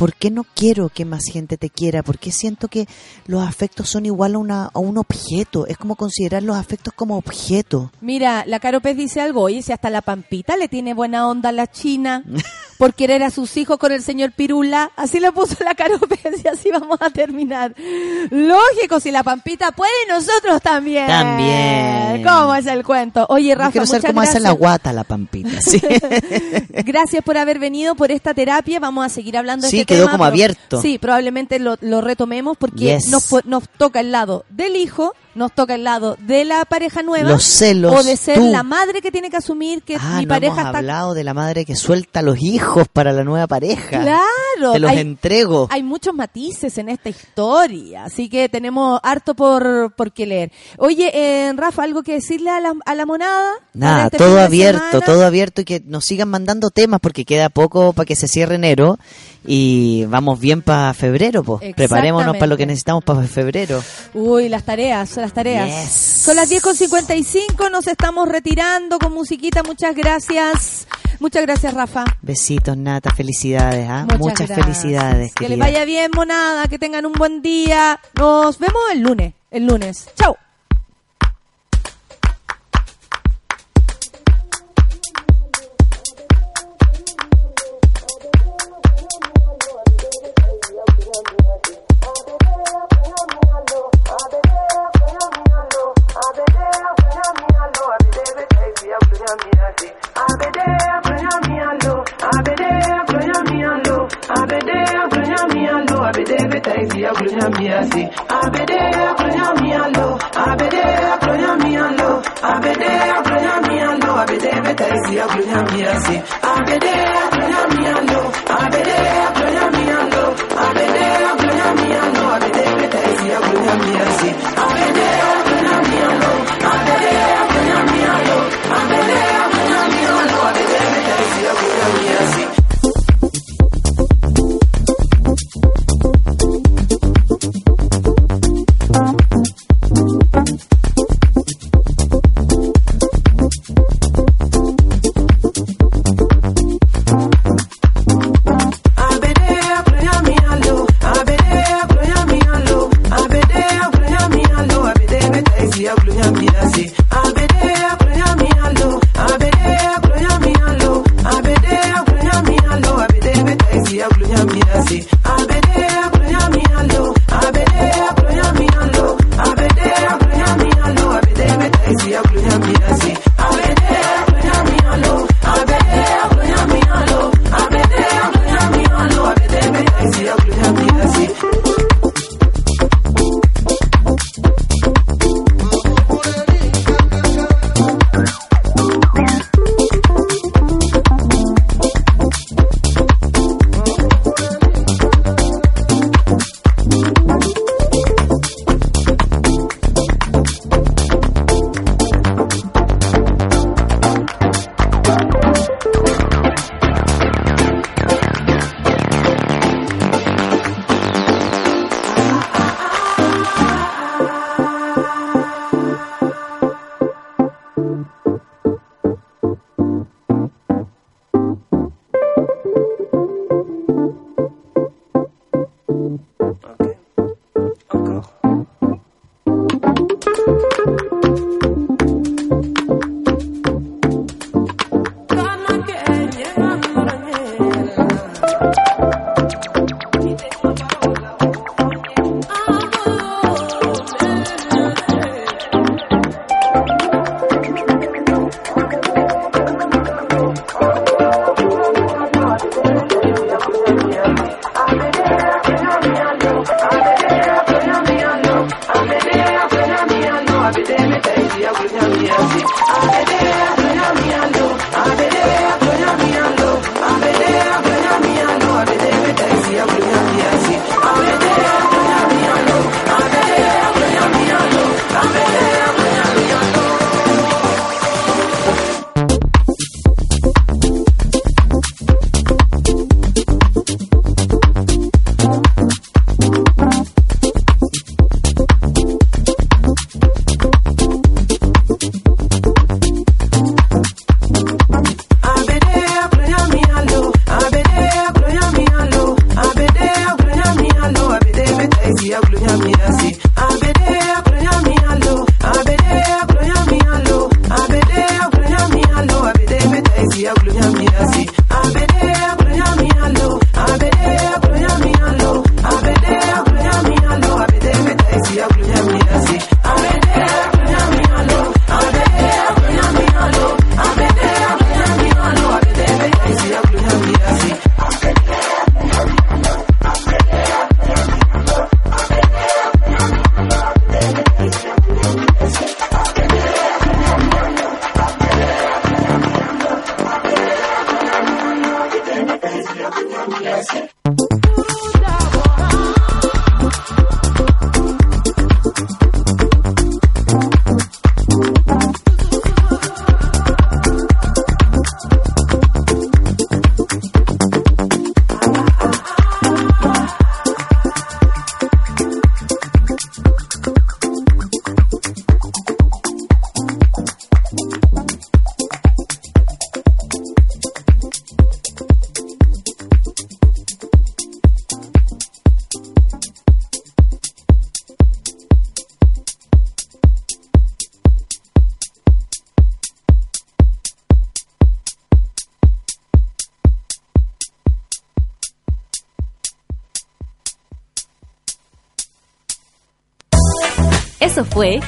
¿Por qué no quiero que más gente te quiera? ¿Por qué siento que los afectos son igual a, una, a un objeto? Es como considerar los afectos como objetos. Mira, la Caro Pez dice algo, oye, si hasta la Pampita le tiene buena onda a la China por querer a sus hijos con el señor Pirula. Así le puso la Caro Pez y así vamos a terminar. Lógico, si la Pampita puede, nosotros también. También. ¿Cómo es el cuento? Oye, Yo Rafa, quiero ser como hace la guata la pampita. Sí, Gracias por haber venido por esta terapia. Vamos a seguir hablando de Sí, este quedó tema, como pero- abierto. Sí, probablemente lo, lo retomemos porque Yes. nos, nos toca el lado del hijo, nos toca el lado de la pareja nueva. Los celos, O de ser tú. la madre que tiene que asumir que ah, mi no pareja hemos está. hablado de la madre que suelta a los hijos para la nueva pareja. Claro, Te los hay, entrego. hay muchos matices en esta historia, así que tenemos harto por, por qué leer. Oye, eh, Rafa, ¿algo que decirle a la, a la monada? Nada, este todo abierto, todo abierto y que nos sigan mandando temas porque queda poco para que se cierre enero y vamos bien para febrero, pues. Preparémonos para lo que necesitamos para febrero. Uy, las tareas, las tareas. Yes. Son las 10.55, nos estamos retirando con musiquita. Muchas gracias. Muchas gracias, Rafa. Besitos, Nata, felicidades, ¿ah? Muchas, gracias. felicidades. Que les vaya bien, monada, que tengan un buen día. Nos vemos el lunes, el lunes. Chao. taizi ya abede abede abede abede abede abede abede abede